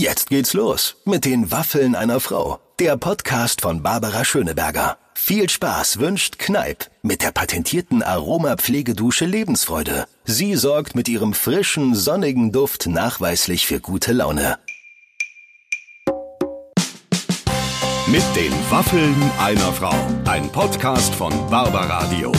Jetzt geht's los mit den Waffeln einer Frau. Der Podcast von Barbara Schöneberger. Viel Spaß wünscht Kneip mit der patentierten Aromapflegedusche Lebensfreude. Sie sorgt mit ihrem frischen, sonnigen Duft nachweislich für gute Laune. Mit den Waffeln einer Frau. Ein Podcast von Barbaradio.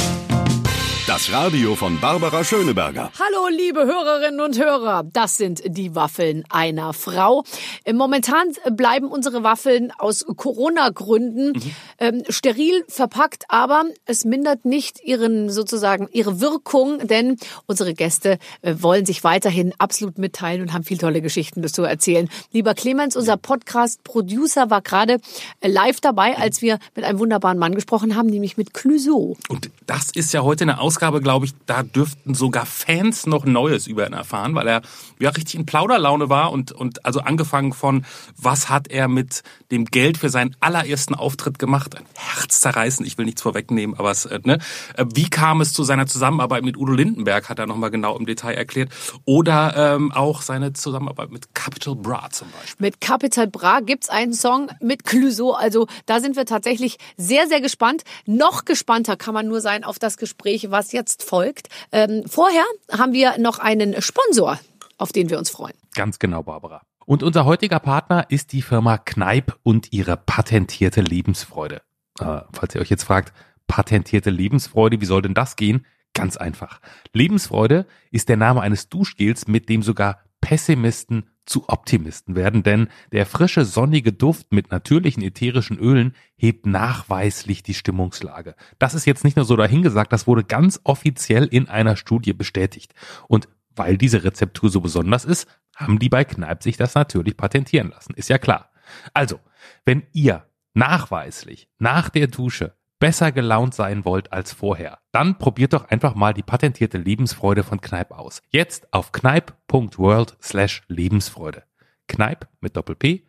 Das Radio von Barbara Schöneberger. Hallo, liebe Hörerinnen und Hörer. Das sind die Waffeln einer Frau. Momentan bleiben unsere Waffeln aus Corona-Gründen mhm. ähm, steril verpackt, aber es mindert nicht ihren sozusagen ihre Wirkung, denn unsere Gäste äh, wollen sich weiterhin absolut mitteilen und haben viel tolle Geschichten zu erzählen. Lieber Clemens, unser Podcast-Producer war gerade äh, live dabei, als wir mit einem wunderbaren Mann gesprochen haben, nämlich mit Clouseau. Und das ist ja heute eine Ausgabe Ausgabe, glaube ich, da dürften sogar Fans noch Neues über ihn erfahren, weil er ja richtig in Plauderlaune war und, und also angefangen von, was hat er mit dem Geld für seinen allerersten Auftritt gemacht? Ein Herzzerreißen, ich will nichts vorwegnehmen, aber es, äh, ne? Äh, wie kam es zu seiner Zusammenarbeit mit Udo Lindenberg, hat er nochmal genau im Detail erklärt. Oder ähm, auch seine Zusammenarbeit mit Capital Bra zum Beispiel. Mit Capital Bra gibt's einen Song mit Clouseau, also da sind wir tatsächlich sehr, sehr gespannt. Noch gespannter kann man nur sein auf das Gespräch, was jetzt folgt. Ähm, vorher haben wir noch einen Sponsor, auf den wir uns freuen. Ganz genau, Barbara. Und unser heutiger Partner ist die Firma Kneip und ihre patentierte Lebensfreude. Äh, falls ihr euch jetzt fragt, patentierte Lebensfreude, wie soll denn das gehen? Ganz einfach. Lebensfreude ist der Name eines Duschgels, mit dem sogar Pessimisten zu Optimisten werden, denn der frische sonnige Duft mit natürlichen ätherischen Ölen hebt nachweislich die Stimmungslage. Das ist jetzt nicht nur so dahingesagt, das wurde ganz offiziell in einer Studie bestätigt. Und weil diese Rezeptur so besonders ist, haben die bei Kneipp sich das natürlich patentieren lassen. Ist ja klar. Also, wenn ihr nachweislich nach der Dusche besser gelaunt sein wollt als vorher, dann probiert doch einfach mal die patentierte Lebensfreude von Kneipp aus. Jetzt auf kneip.world slash Lebensfreude. Kneip mit Doppel-P,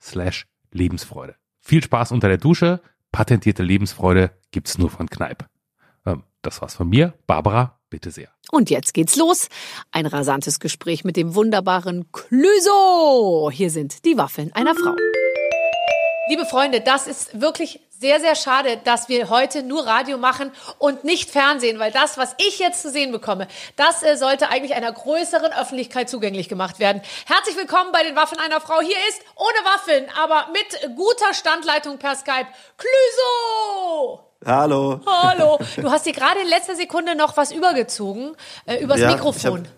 slash Lebensfreude. Viel Spaß unter der Dusche. Patentierte Lebensfreude gibt's nur von Kneipp. Ähm, das war's von mir. Barbara, bitte sehr. Und jetzt geht's los. Ein rasantes Gespräch mit dem wunderbaren Clüso. Hier sind die Waffeln einer Frau. Liebe Freunde, das ist wirklich sehr, sehr schade, dass wir heute nur Radio machen und nicht Fernsehen, weil das, was ich jetzt zu sehen bekomme, das äh, sollte eigentlich einer größeren Öffentlichkeit zugänglich gemacht werden. Herzlich willkommen bei den Waffen einer Frau. Hier ist ohne Waffeln, aber mit guter Standleitung per Skype, Clüso! Hallo. Hallo. Du hast dir gerade in letzter Sekunde noch was übergezogen, äh, übers ja, Mikrofon.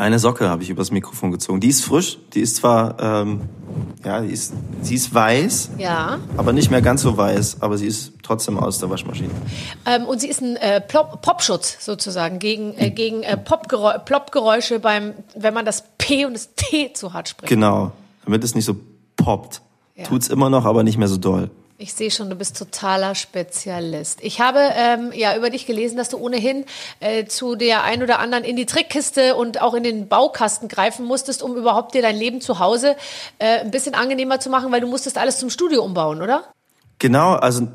Eine Socke habe ich übers Mikrofon gezogen. Die ist frisch. Die ist zwar, ähm, ja, die ist, sie ist weiß. Ja. Aber nicht mehr ganz so weiß. Aber sie ist trotzdem aus der Waschmaschine. Ähm, und sie ist ein äh, Popschutz sozusagen gegen, äh, gegen äh, Plopgeräusche beim, wenn man das P und das T zu hart spricht. Genau. Damit es nicht so poppt. Ja. Tut's immer noch, aber nicht mehr so doll. Ich sehe schon, du bist totaler Spezialist. Ich habe ähm, ja über dich gelesen, dass du ohnehin äh, zu der ein oder anderen in die Trickkiste und auch in den Baukasten greifen musstest, um überhaupt dir dein Leben zu Hause äh, ein bisschen angenehmer zu machen, weil du musstest alles zum Studio umbauen, oder? Genau, also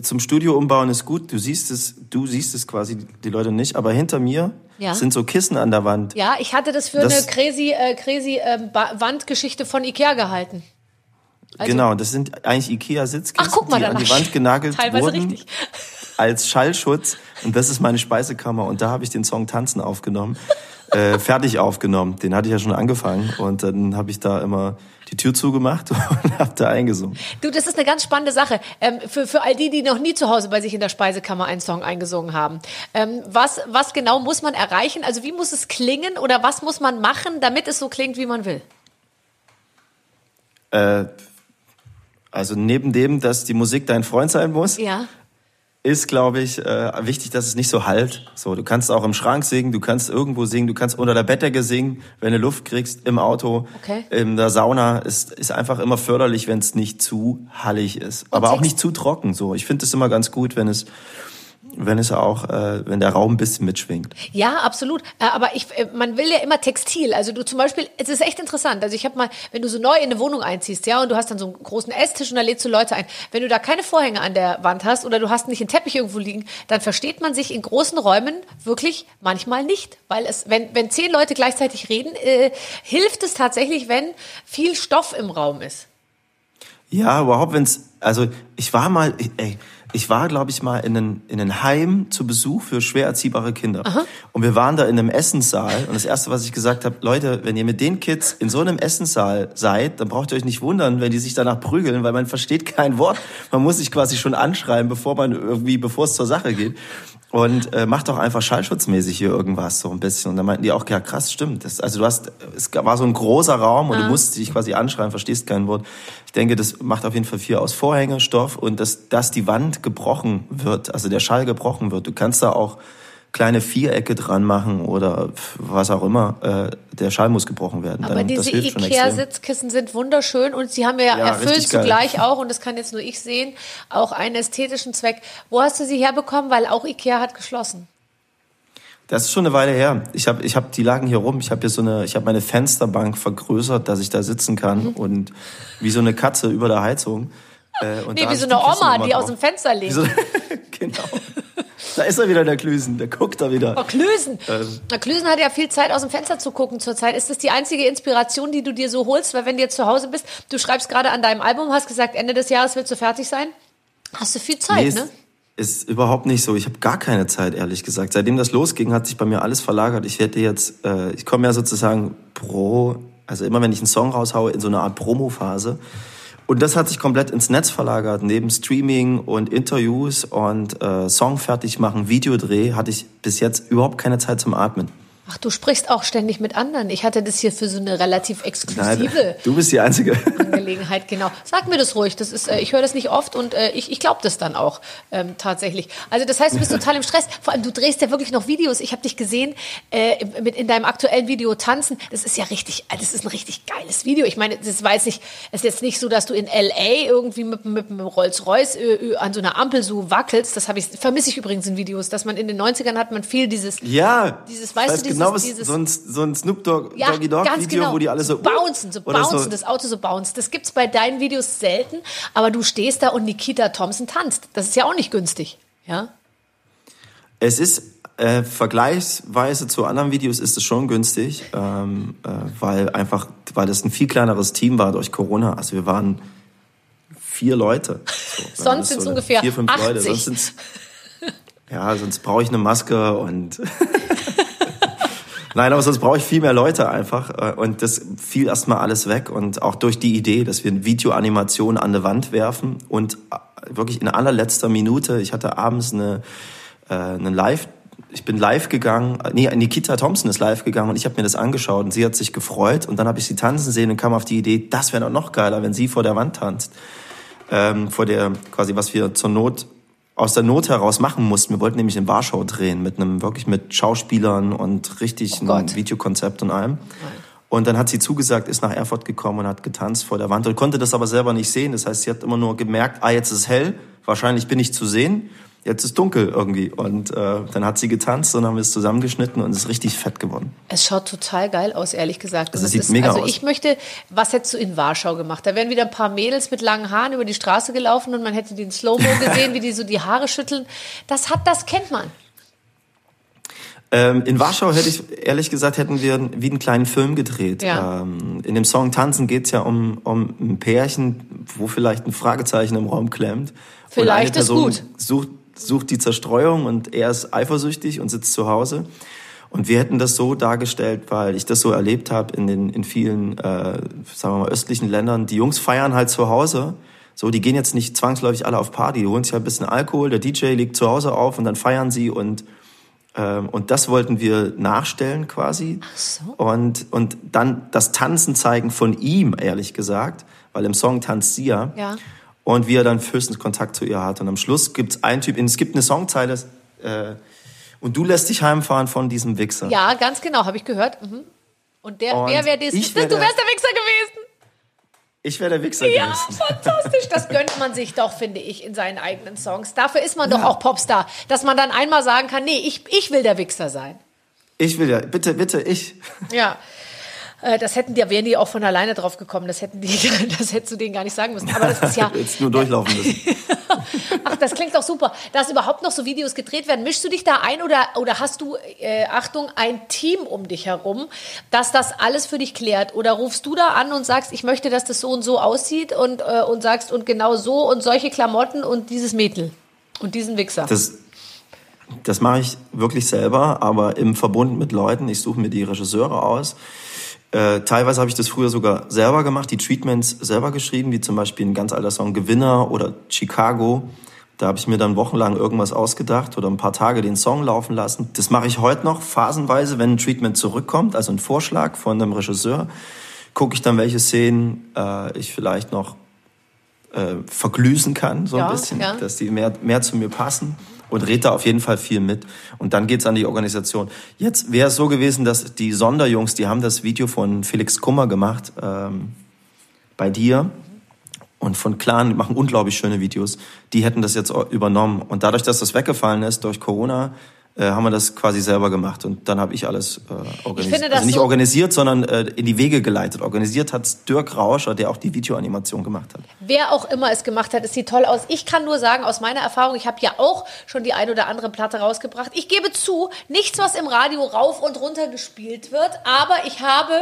zum Studio umbauen ist gut. Du siehst es, du siehst es quasi die Leute nicht, aber hinter mir ja. sind so Kissen an der Wand. Ja, ich hatte das für das eine crazy, äh, crazy äh, Wandgeschichte von Ikea gehalten. Also, genau, das sind eigentlich Ikea-Sitzkissen, die an die Wand genagelt wurden richtig. als Schallschutz. Und das ist meine Speisekammer. Und da habe ich den Song Tanzen aufgenommen, äh, fertig aufgenommen. Den hatte ich ja schon angefangen. Und dann habe ich da immer die Tür zugemacht und habe da eingesungen. Du, das ist eine ganz spannende Sache. Ähm, für, für all die, die noch nie zu Hause bei sich in der Speisekammer einen Song eingesungen haben. Ähm, was, was genau muss man erreichen? Also wie muss es klingen oder was muss man machen, damit es so klingt, wie man will? Äh, also neben dem, dass die Musik dein Freund sein muss, ja. ist, glaube ich, äh, wichtig, dass es nicht so halt. So, du kannst auch im Schrank singen, du kannst irgendwo singen, du kannst unter der Bettdecke singen, wenn du Luft kriegst, im Auto, okay. in der Sauna. Ist, ist einfach immer förderlich, wenn es nicht zu hallig ist. Und Aber auch nicht zu trocken. So, ich finde es immer ganz gut, wenn es wenn es auch, äh, wenn der Raum ein bisschen mitschwingt. Ja, absolut. Äh, aber ich, äh, man will ja immer Textil. Also du zum Beispiel, es ist echt interessant. Also ich habe mal, wenn du so neu in eine Wohnung einziehst, ja, und du hast dann so einen großen Esstisch und da lädst du Leute ein. Wenn du da keine Vorhänge an der Wand hast oder du hast nicht einen Teppich irgendwo liegen, dann versteht man sich in großen Räumen wirklich manchmal nicht, weil es, wenn wenn zehn Leute gleichzeitig reden, äh, hilft es tatsächlich, wenn viel Stoff im Raum ist. Ja, überhaupt, wenn's, also ich war mal, ey, ich war, glaube ich, mal in einem in ein Heim zu Besuch für schwer erziehbare Kinder. Aha. Und wir waren da in einem Essenssaal. Und das Erste, was ich gesagt habe, Leute, wenn ihr mit den Kids in so einem Essenssaal seid, dann braucht ihr euch nicht wundern, wenn die sich danach prügeln, weil man versteht kein Wort. Man muss sich quasi schon anschreiben, bevor man irgendwie, bevor es zur Sache geht und äh, mach doch einfach schallschutzmäßig hier irgendwas so ein bisschen. Und dann meinten die auch, ja krass, stimmt. Das, also du hast, es war so ein großer Raum und ah. du musst dich quasi anschreien, verstehst kein Wort. Ich denke, das macht auf jeden Fall viel aus. Vorhänge, Stoff und dass, dass die Wand gebrochen wird, also der Schall gebrochen wird. Du kannst da auch kleine Vierecke dran machen oder was auch immer. Äh, der Schall muss gebrochen werden. Aber Dann, diese Ikea-Sitzkissen sind wunderschön und sie haben ja, ja erfüllt zugleich auch, und das kann jetzt nur ich sehen, auch einen ästhetischen Zweck. Wo hast du sie herbekommen? Weil auch Ikea hat geschlossen. Das ist schon eine Weile her. Ich habe, ich hab, die lagen hier rum. Ich habe hier so eine, ich habe meine Fensterbank vergrößert, dass ich da sitzen kann mhm. und wie so eine Katze über der Heizung. Äh, und nee, wie so eine Oma, die aus dem Fenster legt. So, genau. Da ist er wieder, der Klüsen. Der guckt da wieder. Oh, Klüsen. Ähm. Na, Klüsen hat ja viel Zeit, aus dem Fenster zu gucken zurzeit. Ist das die einzige Inspiration, die du dir so holst? Weil wenn du jetzt zu Hause bist, du schreibst gerade an deinem Album, hast gesagt, Ende des Jahres willst du fertig sein. Hast du viel Zeit, nee, ne? Ist überhaupt nicht so. Ich habe gar keine Zeit, ehrlich gesagt. Seitdem das losging, hat sich bei mir alles verlagert. Ich hätte jetzt, äh, ich komme ja sozusagen pro, also immer wenn ich einen Song raushaue, in so eine Art Promo-Phase. Und das hat sich komplett ins Netz verlagert. Neben Streaming und Interviews und äh, Song fertig machen, Videodreh, hatte ich bis jetzt überhaupt keine Zeit zum Atmen. Ach, du sprichst auch ständig mit anderen. Ich hatte das hier für so eine relativ exklusive Nein, du bist die Einzige. Angelegenheit, genau. Sag mir das ruhig. Das ist, äh, ich höre das nicht oft und äh, ich, ich glaube das dann auch ähm, tatsächlich. Also das heißt, du bist total im Stress. Vor allem, du drehst ja wirklich noch Videos. Ich habe dich gesehen äh, mit in deinem aktuellen Video tanzen. Das ist ja richtig, äh, das ist ein richtig geiles Video. Ich meine, das jetzt nicht, es ist jetzt nicht so, dass du in L.A. irgendwie mit, mit einem Rolls-Royce äh, an so einer Ampel so wackelst. Das habe ich, vermisse ich übrigens in Videos, dass man in den 90ern hat man viel dieses, ja, dieses, weißt du, dieses genau, was, dieses, so ein, so ein Snoop Dogg, ja, Doggy Dogg Video, genau. wo die alle so bouncen, so bouncen, so. das Auto so bouncen. Das gibt's bei deinen Videos selten, aber du stehst da und Nikita Thompson tanzt. Das ist ja auch nicht günstig, ja? Es ist äh, vergleichsweise zu anderen Videos ist es schon günstig, ähm, äh, weil einfach, weil das ein viel kleineres Team war durch Corona. Also wir waren vier Leute. So, sonst sind es so ungefähr vier, fünf 80. Leute. Sonst ja, sonst brauche ich eine Maske und Nein, aber sonst brauche ich viel mehr Leute einfach. Äh, und das fiel erstmal alles weg. Und auch durch die Idee, dass wir eine Videoanimation an die Wand werfen und äh, wirklich in allerletzter Minute, ich hatte abends eine, äh, eine Live- ich bin live gegangen, nee, Nikita Thompson ist live gegangen und ich habe mir das angeschaut und sie hat sich gefreut und dann habe ich sie tanzen sehen und kam auf die Idee, das wäre noch geiler, wenn sie vor der Wand tanzt. Ähm, vor der, quasi, was wir zur Not aus der Not heraus machen mussten. Wir wollten nämlich in Warschau drehen mit einem wirklich mit Schauspielern und richtig oh Videokonzept und allem. Und dann hat sie zugesagt, ist nach Erfurt gekommen und hat getanzt vor der Wand und konnte das aber selber nicht sehen. Das heißt, sie hat immer nur gemerkt, ah, jetzt ist hell, wahrscheinlich bin ich zu sehen jetzt ist dunkel irgendwie. Und äh, dann hat sie getanzt und dann haben wir es zusammengeschnitten und es ist richtig fett geworden. Es schaut total geil aus, ehrlich gesagt. Also es sieht ist, mega also aus. ich möchte, was hättest du in Warschau gemacht? Da wären wieder ein paar Mädels mit langen Haaren über die Straße gelaufen und man hätte den Slow-Mo gesehen, wie die so die Haare schütteln. Das hat, das kennt man. Ähm, in Warschau hätte ich, ehrlich gesagt, hätten wir wie einen kleinen Film gedreht. Ja. Ähm, in dem Song Tanzen geht's ja um, um ein Pärchen, wo vielleicht ein Fragezeichen im Raum klemmt. Vielleicht ist gut. Sucht, sucht die Zerstreuung und er ist eifersüchtig und sitzt zu Hause. Und wir hätten das so dargestellt, weil ich das so erlebt habe in den in vielen, äh, sagen wir mal, östlichen Ländern. Die Jungs feiern halt zu Hause. So, die gehen jetzt nicht zwangsläufig alle auf Party, die holen sich halt ein bisschen Alkohol, der DJ legt zu Hause auf und dann feiern sie und ähm, und das wollten wir nachstellen quasi. Ach so. Und und dann das Tanzen zeigen von ihm, ehrlich gesagt, weil im Song tanzt sie ja. Ja und wie er dann höchstens Kontakt zu ihr hat. Und am Schluss gibt es einen Typ, es gibt eine Songzeile, äh, und du lässt dich heimfahren von diesem Wichser. Ja, ganz genau, habe ich gehört. Mhm. Und der, und wer wäre das? das du wärst der Wichser gewesen. Ich wäre der Wichser ja, gewesen. Ja, fantastisch. Das gönnt man sich doch, finde ich, in seinen eigenen Songs. Dafür ist man ja. doch auch Popstar, dass man dann einmal sagen kann, nee, ich, ich will der Wichser sein. Ich will ja, bitte, bitte, ich. Ja. Äh, das hätten die, wären die auch von alleine drauf gekommen. Das hätten die, das hättest du denen gar nicht sagen müssen. Aber das ist ja. Jetzt nur durchlaufen müssen. Ach, das klingt doch super. Dass überhaupt noch so Videos gedreht werden. Mischst du dich da ein oder, oder hast du, äh, Achtung, ein Team um dich herum, das das alles für dich klärt? Oder rufst du da an und sagst, ich möchte, dass das so und so aussieht und, äh, und sagst, und genau so und solche Klamotten und dieses Mädel und diesen Wichser? Das das mache ich wirklich selber, aber im Verbund mit Leuten. Ich suche mir die Regisseure aus. Äh, teilweise habe ich das früher sogar selber gemacht, die Treatments selber geschrieben, wie zum Beispiel ein ganz alter Song Gewinner oder Chicago. Da habe ich mir dann wochenlang irgendwas ausgedacht oder ein paar Tage den Song laufen lassen. Das mache ich heute noch phasenweise, wenn ein Treatment zurückkommt, also ein Vorschlag von einem Regisseur, gucke ich dann, welche Szenen äh, ich vielleicht noch äh, verglüßen kann, so ein ja, bisschen, ja. dass die mehr, mehr zu mir passen und redet da auf jeden Fall viel mit. Und dann geht's an die Organisation. Jetzt wäre es so gewesen, dass die Sonderjungs, die haben das Video von Felix Kummer gemacht, ähm, bei dir. Und von Clan, die machen unglaublich schöne Videos. Die hätten das jetzt übernommen. Und dadurch, dass das weggefallen ist durch Corona, äh, haben wir das quasi selber gemacht und dann habe ich alles äh, organisiert. also nicht so organisiert, sondern äh, in die Wege geleitet. Organisiert hat Dirk Rauscher, der auch die Videoanimation gemacht hat. Wer auch immer es gemacht hat, es sieht toll aus. Ich kann nur sagen, aus meiner Erfahrung, ich habe ja auch schon die ein oder andere Platte rausgebracht. Ich gebe zu, nichts, was im Radio rauf und runter gespielt wird, aber ich habe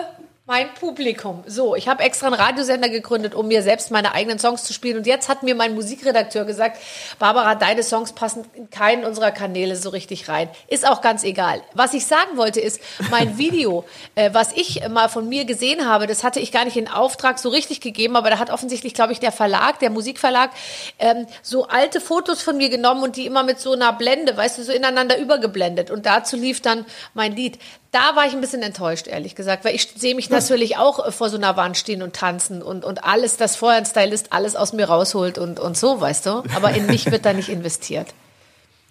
mein Publikum. So, ich habe extra einen Radiosender gegründet, um mir selbst meine eigenen Songs zu spielen. Und jetzt hat mir mein Musikredakteur gesagt, Barbara, deine Songs passen in keinen unserer Kanäle so richtig rein. Ist auch ganz egal. Was ich sagen wollte ist, mein Video, äh, was ich mal von mir gesehen habe, das hatte ich gar nicht in Auftrag so richtig gegeben, aber da hat offensichtlich, glaube ich, der Verlag, der Musikverlag, ähm, so alte Fotos von mir genommen und die immer mit so einer Blende, weißt du, so ineinander übergeblendet. Und dazu lief dann mein Lied da war ich ein bisschen enttäuscht, ehrlich gesagt, weil ich sehe mich natürlich auch äh, vor so einer Wand stehen und tanzen und, und alles, das vorher ein Stylist alles aus mir rausholt und, und so, weißt du. Aber in mich wird da nicht investiert.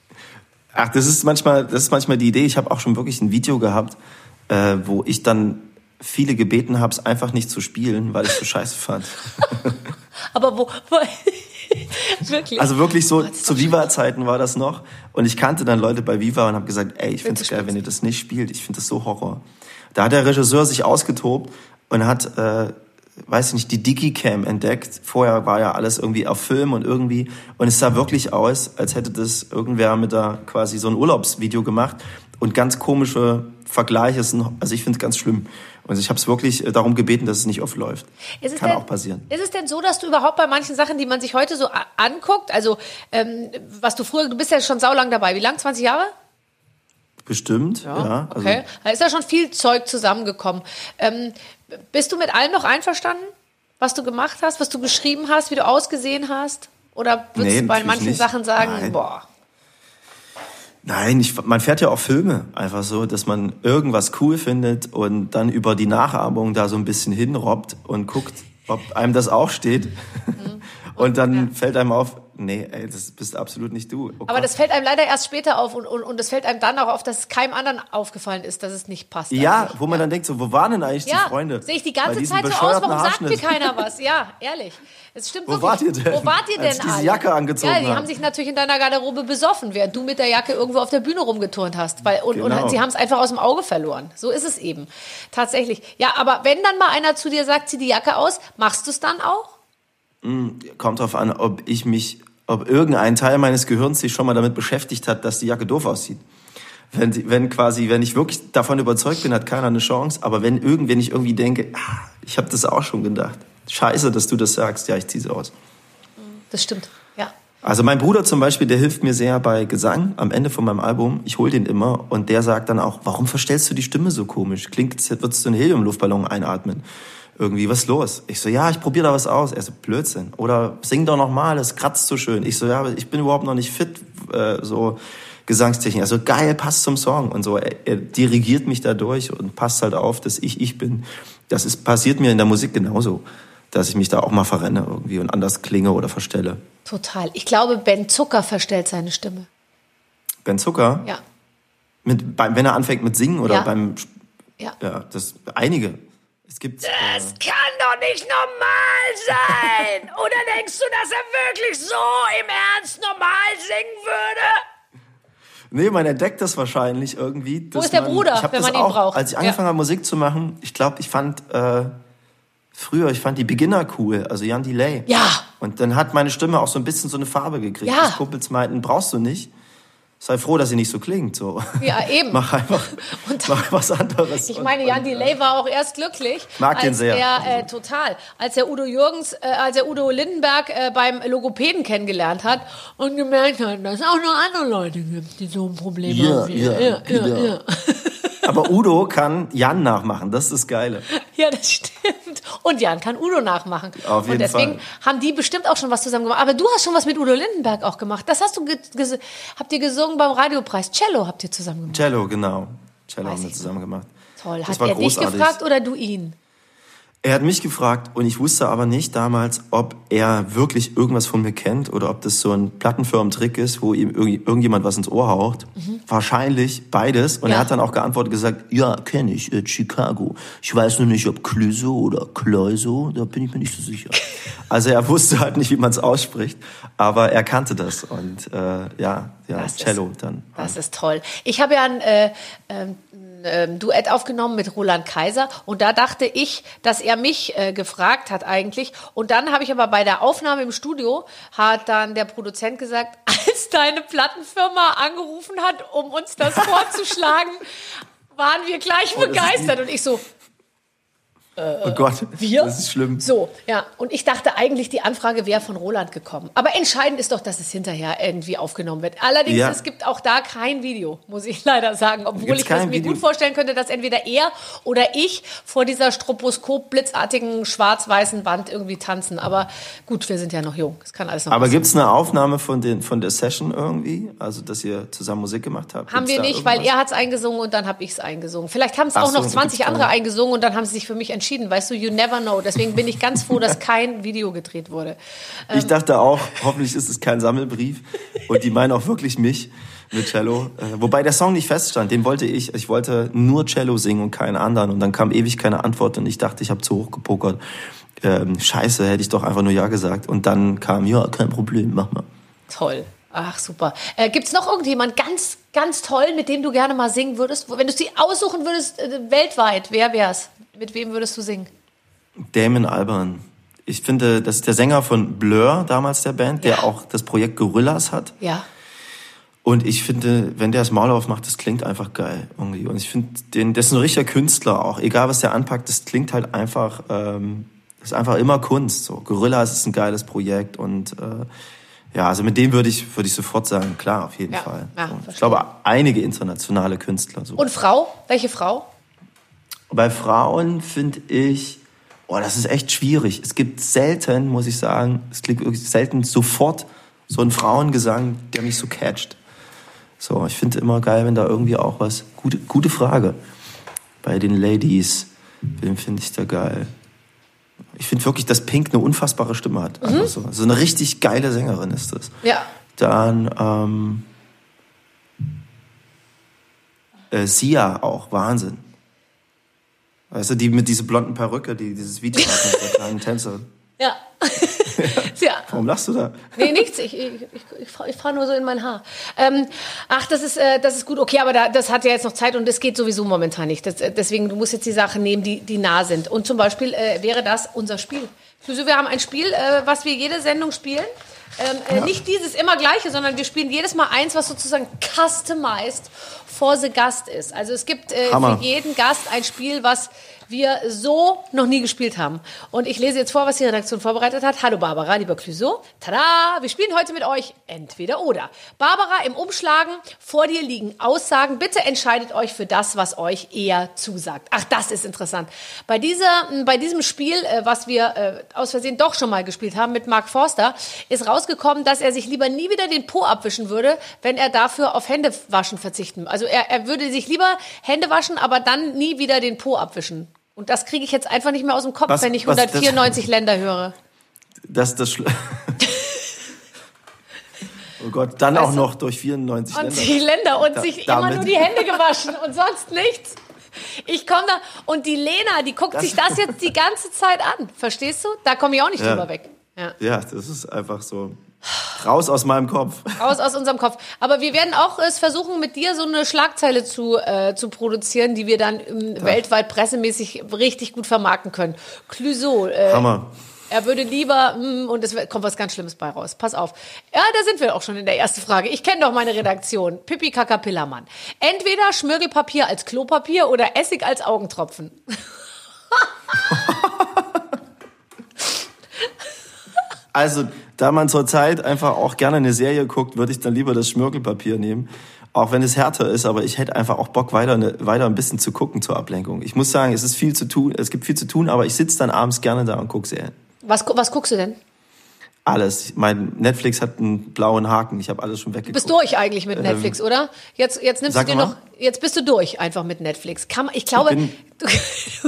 Ach, das ist manchmal, das ist manchmal die Idee. Ich habe auch schon wirklich ein Video gehabt, äh, wo ich dann viele gebeten habe, es einfach nicht zu spielen, weil ich es so scheiße fand. Aber wo, wo wirklich? Also wirklich so, oh, zu Viva-Zeiten war das noch. Und ich kannte dann Leute bei Viva und habe gesagt, ey, ich finde es geil, wenn ihr das nicht spielt. Ich finde das so Horror. Da hat der Regisseur sich ausgetobt und hat, äh, weiß ich nicht, die Digicam entdeckt. Vorher war ja alles irgendwie auf Film und irgendwie. Und es sah wirklich aus, als hätte das irgendwer mit da quasi so ein Urlaubsvideo gemacht. Und ganz komische Vergleiche. Also ich finde es ganz schlimm. Also ich habe es wirklich äh, darum gebeten, dass es nicht oft läuft. Kann denn, auch passieren. Ist es denn so, dass du überhaupt bei manchen Sachen, die man sich heute so anguckt, also ähm, was du früher, du bist ja schon saulang dabei, wie lang? 20 Jahre? Bestimmt, ja. ja also okay, da ist ja schon viel Zeug zusammengekommen. Ähm, bist du mit allem noch einverstanden, was du gemacht hast, was du geschrieben hast, wie du ausgesehen hast? Oder würdest nee, du bei manchen nicht. Sachen sagen, Nein. boah, Nein, ich, man fährt ja auch Filme einfach so, dass man irgendwas cool findet und dann über die Nachahmung da so ein bisschen hinrobbt und guckt, ob einem das auch steht. Mhm. Und dann ja. fällt einem auf, nee, ey, das bist absolut nicht du. Oh Aber das fällt einem leider erst später auf und, und, und es fällt einem dann auch auf, dass es keinem anderen aufgefallen ist, dass es nicht passt. Ja, eigentlich. wo man ja. dann denkt, so, wo waren denn eigentlich ja, die Freunde? Sehe ich die ganze Zeit so aus, warum sagt mir keiner was? Ja, ehrlich. Es stimmt wo wirklich. Wart ihr denn? Wo wart ihr denn Als diese Jacke angezogen Ja, die haben sich natürlich in deiner Garderobe besoffen, während du mit der Jacke irgendwo auf der Bühne rumgeturnt hast. Weil, und, genau. und sie haben es einfach aus dem Auge verloren. So ist es eben. Tatsächlich. Ja, aber wenn dann mal einer zu dir sagt, zieh die Jacke aus, machst du es dann auch? Hm, kommt drauf an, ob ich mich ob irgendein Teil meines Gehirns sich schon mal damit beschäftigt hat, dass die Jacke doof aussieht. Wenn, wenn quasi, wenn ich wirklich davon überzeugt bin, hat keiner eine Chance. Aber wenn irgendwann ich irgendwie denke, ah, ich habe das auch schon gedacht. Scheiße, dass du das sagst. Ja, ich ziehe sie aus. Das stimmt, ja. Also mein Bruder zum Beispiel, der hilft mir sehr bei Gesang am Ende von meinem Album. Ich hole den immer und der sagt dann auch, warum verstellst du die Stimme so komisch? Klingt, als würdest du einen Heliumluftballon einatmen irgendwie, was ist los? Ich so, ja, ich probiere da was aus. Er so, Blödsinn. Oder sing doch noch mal, es kratzt so schön. Ich so, ja, aber ich bin überhaupt noch nicht fit, äh, so Gesangstechnik. Also geil, passt zum Song und so. Er, er dirigiert mich dadurch und passt halt auf, dass ich ich bin. Das ist passiert mir in der Musik genauso, dass ich mich da auch mal verrenne irgendwie und anders klinge oder verstelle. Total. Ich glaube, Ben Zucker verstellt seine Stimme. Ben Zucker? Ja. Mit, beim, wenn er anfängt mit Singen oder ja. beim, ja, ja das, einige. Es gibt. Das äh, kann doch nicht normal sein! Oder denkst du, dass er wirklich so im Ernst normal singen würde? Nee, man entdeckt das wahrscheinlich irgendwie. Wo ist der man, Bruder, wenn man ihn auch, braucht? Als ich angefangen ja. habe, Musik zu machen, ich glaube, ich fand äh, früher, ich fand die Beginner cool, also Jan Delay. Ja. Und dann hat meine Stimme auch so ein bisschen so eine Farbe gekriegt. Ja. Die Kumpels meinten, brauchst du nicht sei froh, dass sie nicht so klingt. So. Ja, eben. mach einfach und, mach was anderes. Ich meine, Jan Delay war auch erst glücklich. Mag den sehr. Er, äh, total. Als er Udo Jürgens, äh, als er Udo Lindenberg äh, beim Logopäden kennengelernt hat und gemerkt hat, dass es auch noch andere Leute gibt, die so ein Problem ja, haben. Ja, ja, ja, ja. Aber Udo kann Jan nachmachen, das ist das Geile. Ja, das stimmt. Und Jan kann Udo nachmachen. Auf jeden Und deswegen Fall. haben die bestimmt auch schon was zusammen gemacht. Aber du hast schon was mit Udo Lindenberg auch gemacht. Das hast du, habt ihr gesungen beim Radiopreis. Cello habt ihr zusammen gemacht. Cello, genau. Cello Weiß haben wir zusammen gemacht. Toll. Das hat er großartig. dich gefragt oder du ihn? Er hat mich gefragt und ich wusste aber nicht damals, ob er wirklich irgendwas von mir kennt oder ob das so ein Plattenfirmentrick ist, wo ihm irgendjemand was ins Ohr haucht. Mhm. Wahrscheinlich beides. Und ja. er hat dann auch geantwortet gesagt, ja, kenne ich, äh, Chicago. Ich weiß nur nicht, ob Clüso oder Cloiso, da bin ich mir nicht so sicher. also er wusste halt nicht, wie man es ausspricht, aber er kannte das und äh, ja, ja, das Cello ist, dann. Das ist toll. Ich habe ja ein äh, äh, ähm, Duett aufgenommen mit Roland Kaiser. Und da dachte ich, dass er mich äh, gefragt hat eigentlich. Und dann habe ich aber bei der Aufnahme im Studio hat dann der Produzent gesagt, als deine Plattenfirma angerufen hat, um uns das vorzuschlagen, waren wir gleich oh, begeistert. und ich so oh Gott, wir? das ist schlimm. So, ja. Und ich dachte eigentlich, die Anfrage wäre von Roland gekommen. Aber entscheidend ist doch, dass es hinterher irgendwie aufgenommen wird. Allerdings, ja. es gibt auch da kein Video, muss ich leider sagen. Obwohl ich es mir Video. gut vorstellen könnte, dass entweder er oder ich vor dieser Stroboskop-blitzartigen schwarz-weißen Wand irgendwie tanzen. Aber gut, wir sind ja noch jung. Es kann alles noch Aber gibt es eine Aufnahme von, den, von der Session irgendwie? Also, dass ihr zusammen Musik gemacht habt? Haben gibt's wir nicht, weil er hat es eingesungen und dann habe ich es eingesungen. Vielleicht haben es auch so, noch 20 andere eingesungen und dann haben sie sich für mich entschieden entschieden. Weißt du, you never know. Deswegen bin ich ganz froh, dass kein Video gedreht wurde. Ich dachte auch, hoffentlich ist es kein Sammelbrief. Und die meinen auch wirklich mich mit Cello. Äh, wobei der Song nicht feststand, den wollte ich. Ich wollte nur Cello singen und keinen anderen. Und dann kam ewig keine Antwort und ich dachte, ich habe zu hoch gepokert. Ähm, scheiße, hätte ich doch einfach nur Ja gesagt. Und dann kam, ja, kein Problem, mach mal. Toll. Ach, super. Äh, Gibt es noch irgendjemand ganz, ganz toll, mit dem du gerne mal singen würdest? Wenn du sie aussuchen würdest, äh, weltweit, wer wär's? Mit wem würdest du singen? Damon Albarn. Ich finde, das ist der Sänger von Blur, damals der Band, ja. der auch das Projekt Gorillas hat. Ja. Und ich finde, wenn der das Maul aufmacht, das klingt einfach geil irgendwie. Und ich finde, den, das ist ein richtiger Künstler auch. Egal was der anpackt, das klingt halt einfach, ähm, das ist einfach immer Kunst. So, Gorillas ist ein geiles Projekt und äh, ja, also mit dem würde ich, würde ich sofort sagen, klar, auf jeden ja. Fall. Ja, so. Ich glaube, einige internationale Künstler. So. Und Frau? Welche Frau? Bei Frauen finde ich, oh, das ist echt schwierig. Es gibt selten, muss ich sagen, es klingt wirklich selten sofort so ein Frauengesang, der mich so catcht. So, ich finde immer geil, wenn da irgendwie auch was, gute, gute Frage. Bei den Ladies, wen finde ich da geil? Ich finde wirklich, dass Pink eine unfassbare Stimme hat. Mhm. So. so eine richtig geile Sängerin ist das. Ja. Dann ähm, äh, Sia auch, Wahnsinn. Weißt du, die mit dieser blonden Perücke, die dieses Video hat mit der kleinen Tänzerin. Warum lachst du da? Nee, nichts. Ich, ich, ich, ich, fahre nur so in mein Haar. Ähm, ach, das ist, äh, das ist gut. Okay, aber da, das hat ja jetzt noch Zeit und das geht sowieso momentan nicht. Das, äh, deswegen, du musst jetzt die Sachen nehmen, die, die nah sind. Und zum Beispiel äh, wäre das unser Spiel. Also wir haben ein Spiel, äh, was wir jede Sendung spielen. Ähm, äh, ja. Nicht dieses immer gleiche, sondern wir spielen jedes Mal eins, was sozusagen customized for the Gast ist. Also es gibt für jeden Gast ein Spiel, was wir so noch nie gespielt haben. Und ich lese jetzt vor, was die Redaktion vorbereitet hat. Hallo Barbara, lieber Clüso. Tada! Wir spielen heute mit euch entweder oder. Barbara, im Umschlagen vor dir liegen Aussagen. Bitte entscheidet euch für das, was euch eher zusagt. Ach, das ist interessant. Bei, dieser, bei diesem Spiel, äh, was wir äh, aus Versehen doch schon mal gespielt haben mit Mark Forster, ist rausgekommen, dass er sich lieber nie wieder den Po abwischen würde, wenn er dafür auf Händewaschen verzichten. Also er, er würde sich lieber Hände waschen, aber dann nie wieder den Po abwischen. Und das kriege ich jetzt einfach nicht mehr aus dem Kopf, was, wenn ich 194 Länder höre. Das das Oh Gott, dann weißt auch noch durch 94 und Länder. Und Länder und da, sich damit. immer nur die Hände gewaschen und sonst nichts. Ich komme da und die Lena, die guckt das sich das jetzt die ganze Zeit an. Verstehst du? Da komme ich auch nicht ja. drüber weg. Ja. ja, das ist einfach so. Raus aus meinem Kopf. Raus aus unserem Kopf. Aber wir werden auch es versuchen, mit dir so eine Schlagzeile zu, äh, zu produzieren, die wir dann ähm, weltweit pressemäßig richtig gut vermarkten können. Clüso. Äh, Hammer. Er würde lieber, mm, und es kommt was ganz Schlimmes bei raus. Pass auf. Ja, da sind wir auch schon in der ersten Frage. Ich kenne doch meine Redaktion. Pippi Kakapillermann. Entweder Schmirgelpapier als Klopapier oder Essig als Augentropfen. also, da man zurzeit einfach auch gerne eine Serie guckt, würde ich dann lieber das Schmirgelpapier nehmen. Auch wenn es härter ist, aber ich hätte einfach auch Bock, weiter, eine, weiter ein bisschen zu gucken zur Ablenkung. Ich muss sagen, es ist viel zu tun, es gibt viel zu tun, aber ich sitze dann abends gerne da und gucke Serien. Was, was guckst du denn? Alles. Mein Netflix hat einen blauen Haken. Ich habe alles schon weggeguckt. Du bist durch eigentlich mit Netflix, ähm, oder? Jetzt, jetzt nimmst du dir mal. noch. Jetzt bist du durch einfach mit Netflix. Kann, ich glaube. Ich bin,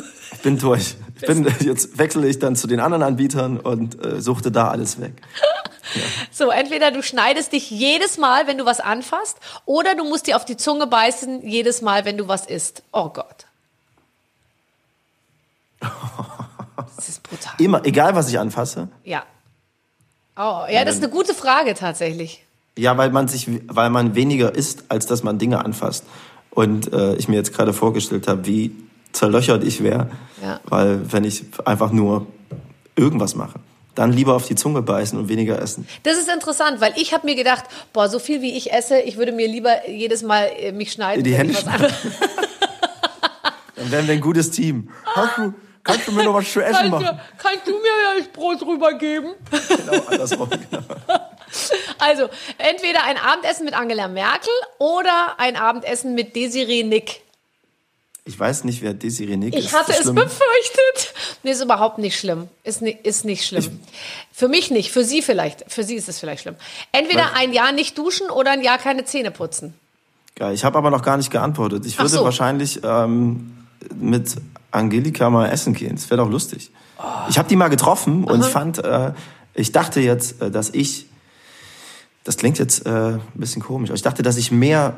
ich bin durch. Ich bin, jetzt wechsle ich dann zu den anderen Anbietern und äh, suchte da alles weg. Ja. So, entweder du schneidest dich jedes Mal, wenn du was anfasst, oder du musst dir auf die Zunge beißen jedes Mal, wenn du was isst. Oh Gott. Das ist brutal. Immer, egal was ich anfasse? Ja. Oh, ja, das ist eine gute Frage tatsächlich. Ja, weil man sich, weil man weniger isst, als dass man Dinge anfasst. Und äh, ich mir jetzt gerade vorgestellt habe, wie zerlöchert ich wäre, ja. weil wenn ich einfach nur irgendwas mache dann lieber auf die Zunge beißen und weniger essen. Das ist interessant, weil ich habe mir gedacht, boah, so viel wie ich esse, ich würde mir lieber jedes Mal äh, mich schneiden. Die Hände schneiden. dann wären wir ein gutes Team. Hast du, Kannst du mir noch was zu essen machen? Kannst, kannst du mir ja das Brot rübergeben? Genau, andersrum. Genau. Also, entweder ein Abendessen mit Angela Merkel oder ein Abendessen mit Desiree Nick. Ich weiß nicht, wer Desiree Nick ich ist. Ich hatte es befürchtet. Nee, ist überhaupt nicht schlimm. Ist, nicht, ist nicht schlimm. Ich für mich nicht, für Sie vielleicht. Für Sie ist es vielleicht schlimm. Entweder ein Jahr nicht duschen oder ein Jahr keine Zähne putzen. Geil, ich habe aber noch gar nicht geantwortet. Ich würde so. wahrscheinlich ähm, mit Angelika mal essen gehen. Das wäre doch lustig. Oh. Ich habe die mal getroffen und Aha. ich fand, äh, ich dachte jetzt, äh, dass ich, das klingt jetzt äh, ein bisschen komisch, aber ich dachte, dass ich mehr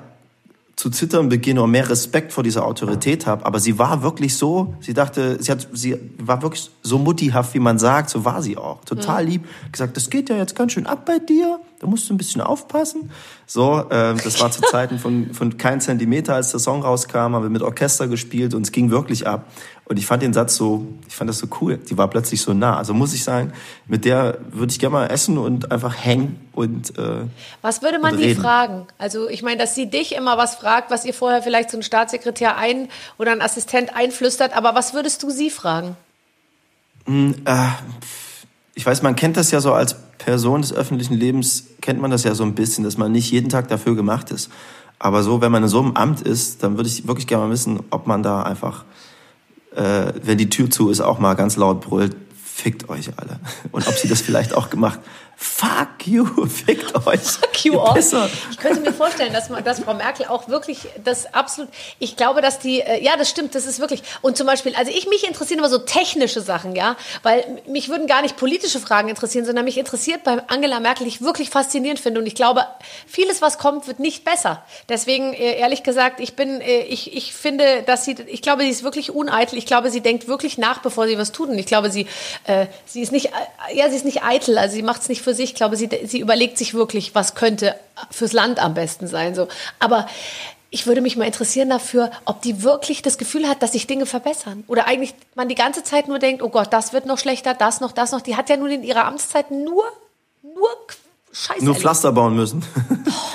zu zittern beginne und mehr Respekt vor dieser Autorität habe. Aber sie war wirklich so, sie dachte, sie, hat, sie war wirklich so muttihaft, wie man sagt, so war sie auch. Total ja. lieb. Gesagt, das geht ja jetzt ganz schön ab bei dir, da musst du ein bisschen aufpassen. So, äh, das war zu Zeiten von, von kein Zentimeter, als der Song rauskam, haben wir mit Orchester gespielt und es ging wirklich ab. Und ich fand den Satz so, ich fand das so cool. Die war plötzlich so nah. Also muss ich sagen, mit der würde ich gerne mal essen und einfach hängen und. Äh, was würde man die fragen? Also ich meine, dass sie dich immer was fragt, was ihr vorher vielleicht so ein Staatssekretär ein oder ein Assistent einflüstert. Aber was würdest du sie fragen? Hm, äh, ich weiß, man kennt das ja so als Person des öffentlichen Lebens, kennt man das ja so ein bisschen, dass man nicht jeden Tag dafür gemacht ist. Aber so, wenn man in so einem Amt ist, dann würde ich wirklich gerne mal wissen, ob man da einfach äh, wenn die Tür zu ist, auch mal ganz laut brüllt, fickt euch alle. Und ob sie das vielleicht auch gemacht Fuck you, fickt euch. Fuck you all. Ich könnte mir vorstellen, dass, dass Frau Merkel auch wirklich das absolut, ich glaube, dass die, äh, ja, das stimmt, das ist wirklich, und zum Beispiel, also ich, mich interessieren immer so technische Sachen, ja, weil mich würden gar nicht politische Fragen interessieren, sondern mich interessiert bei Angela Merkel, die ich wirklich faszinierend finde und ich glaube, vieles, was kommt, wird nicht besser. Deswegen, äh, ehrlich gesagt, ich bin, äh, ich, ich finde, dass sie, ich glaube, sie ist wirklich uneitel, ich glaube, sie denkt wirklich nach, bevor sie was tut und ich glaube, sie, äh, sie ist nicht, ja, sie ist nicht eitel, also sie macht es nicht für sich. Ich glaube, sie, sie überlegt sich wirklich, was könnte fürs Land am besten sein. So. Aber ich würde mich mal interessieren dafür, ob die wirklich das Gefühl hat, dass sich Dinge verbessern. Oder eigentlich man die ganze Zeit nur denkt, oh Gott, das wird noch schlechter, das noch, das noch. Die hat ja nun in ihrer Amtszeit nur, nur Scheiße. Nur Pflaster bauen müssen.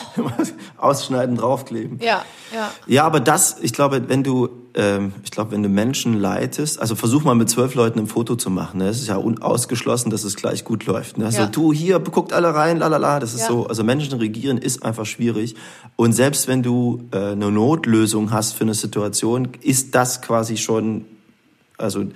Ausschneiden, draufkleben. Ja, ja. Ja, aber das, ich glaube, wenn du, ähm, ich glaube, wenn du Menschen leitest, also versuch mal mit zwölf Leuten ein Foto zu machen. Ne? Es ist ja unausgeschlossen, dass es gleich gut läuft. Ne? Ja. So, du hier, guckt alle rein, lalala. Das ist ja. so, also Menschen regieren ist einfach schwierig. Und selbst wenn du äh, eine Notlösung hast für eine Situation, ist das quasi schon, also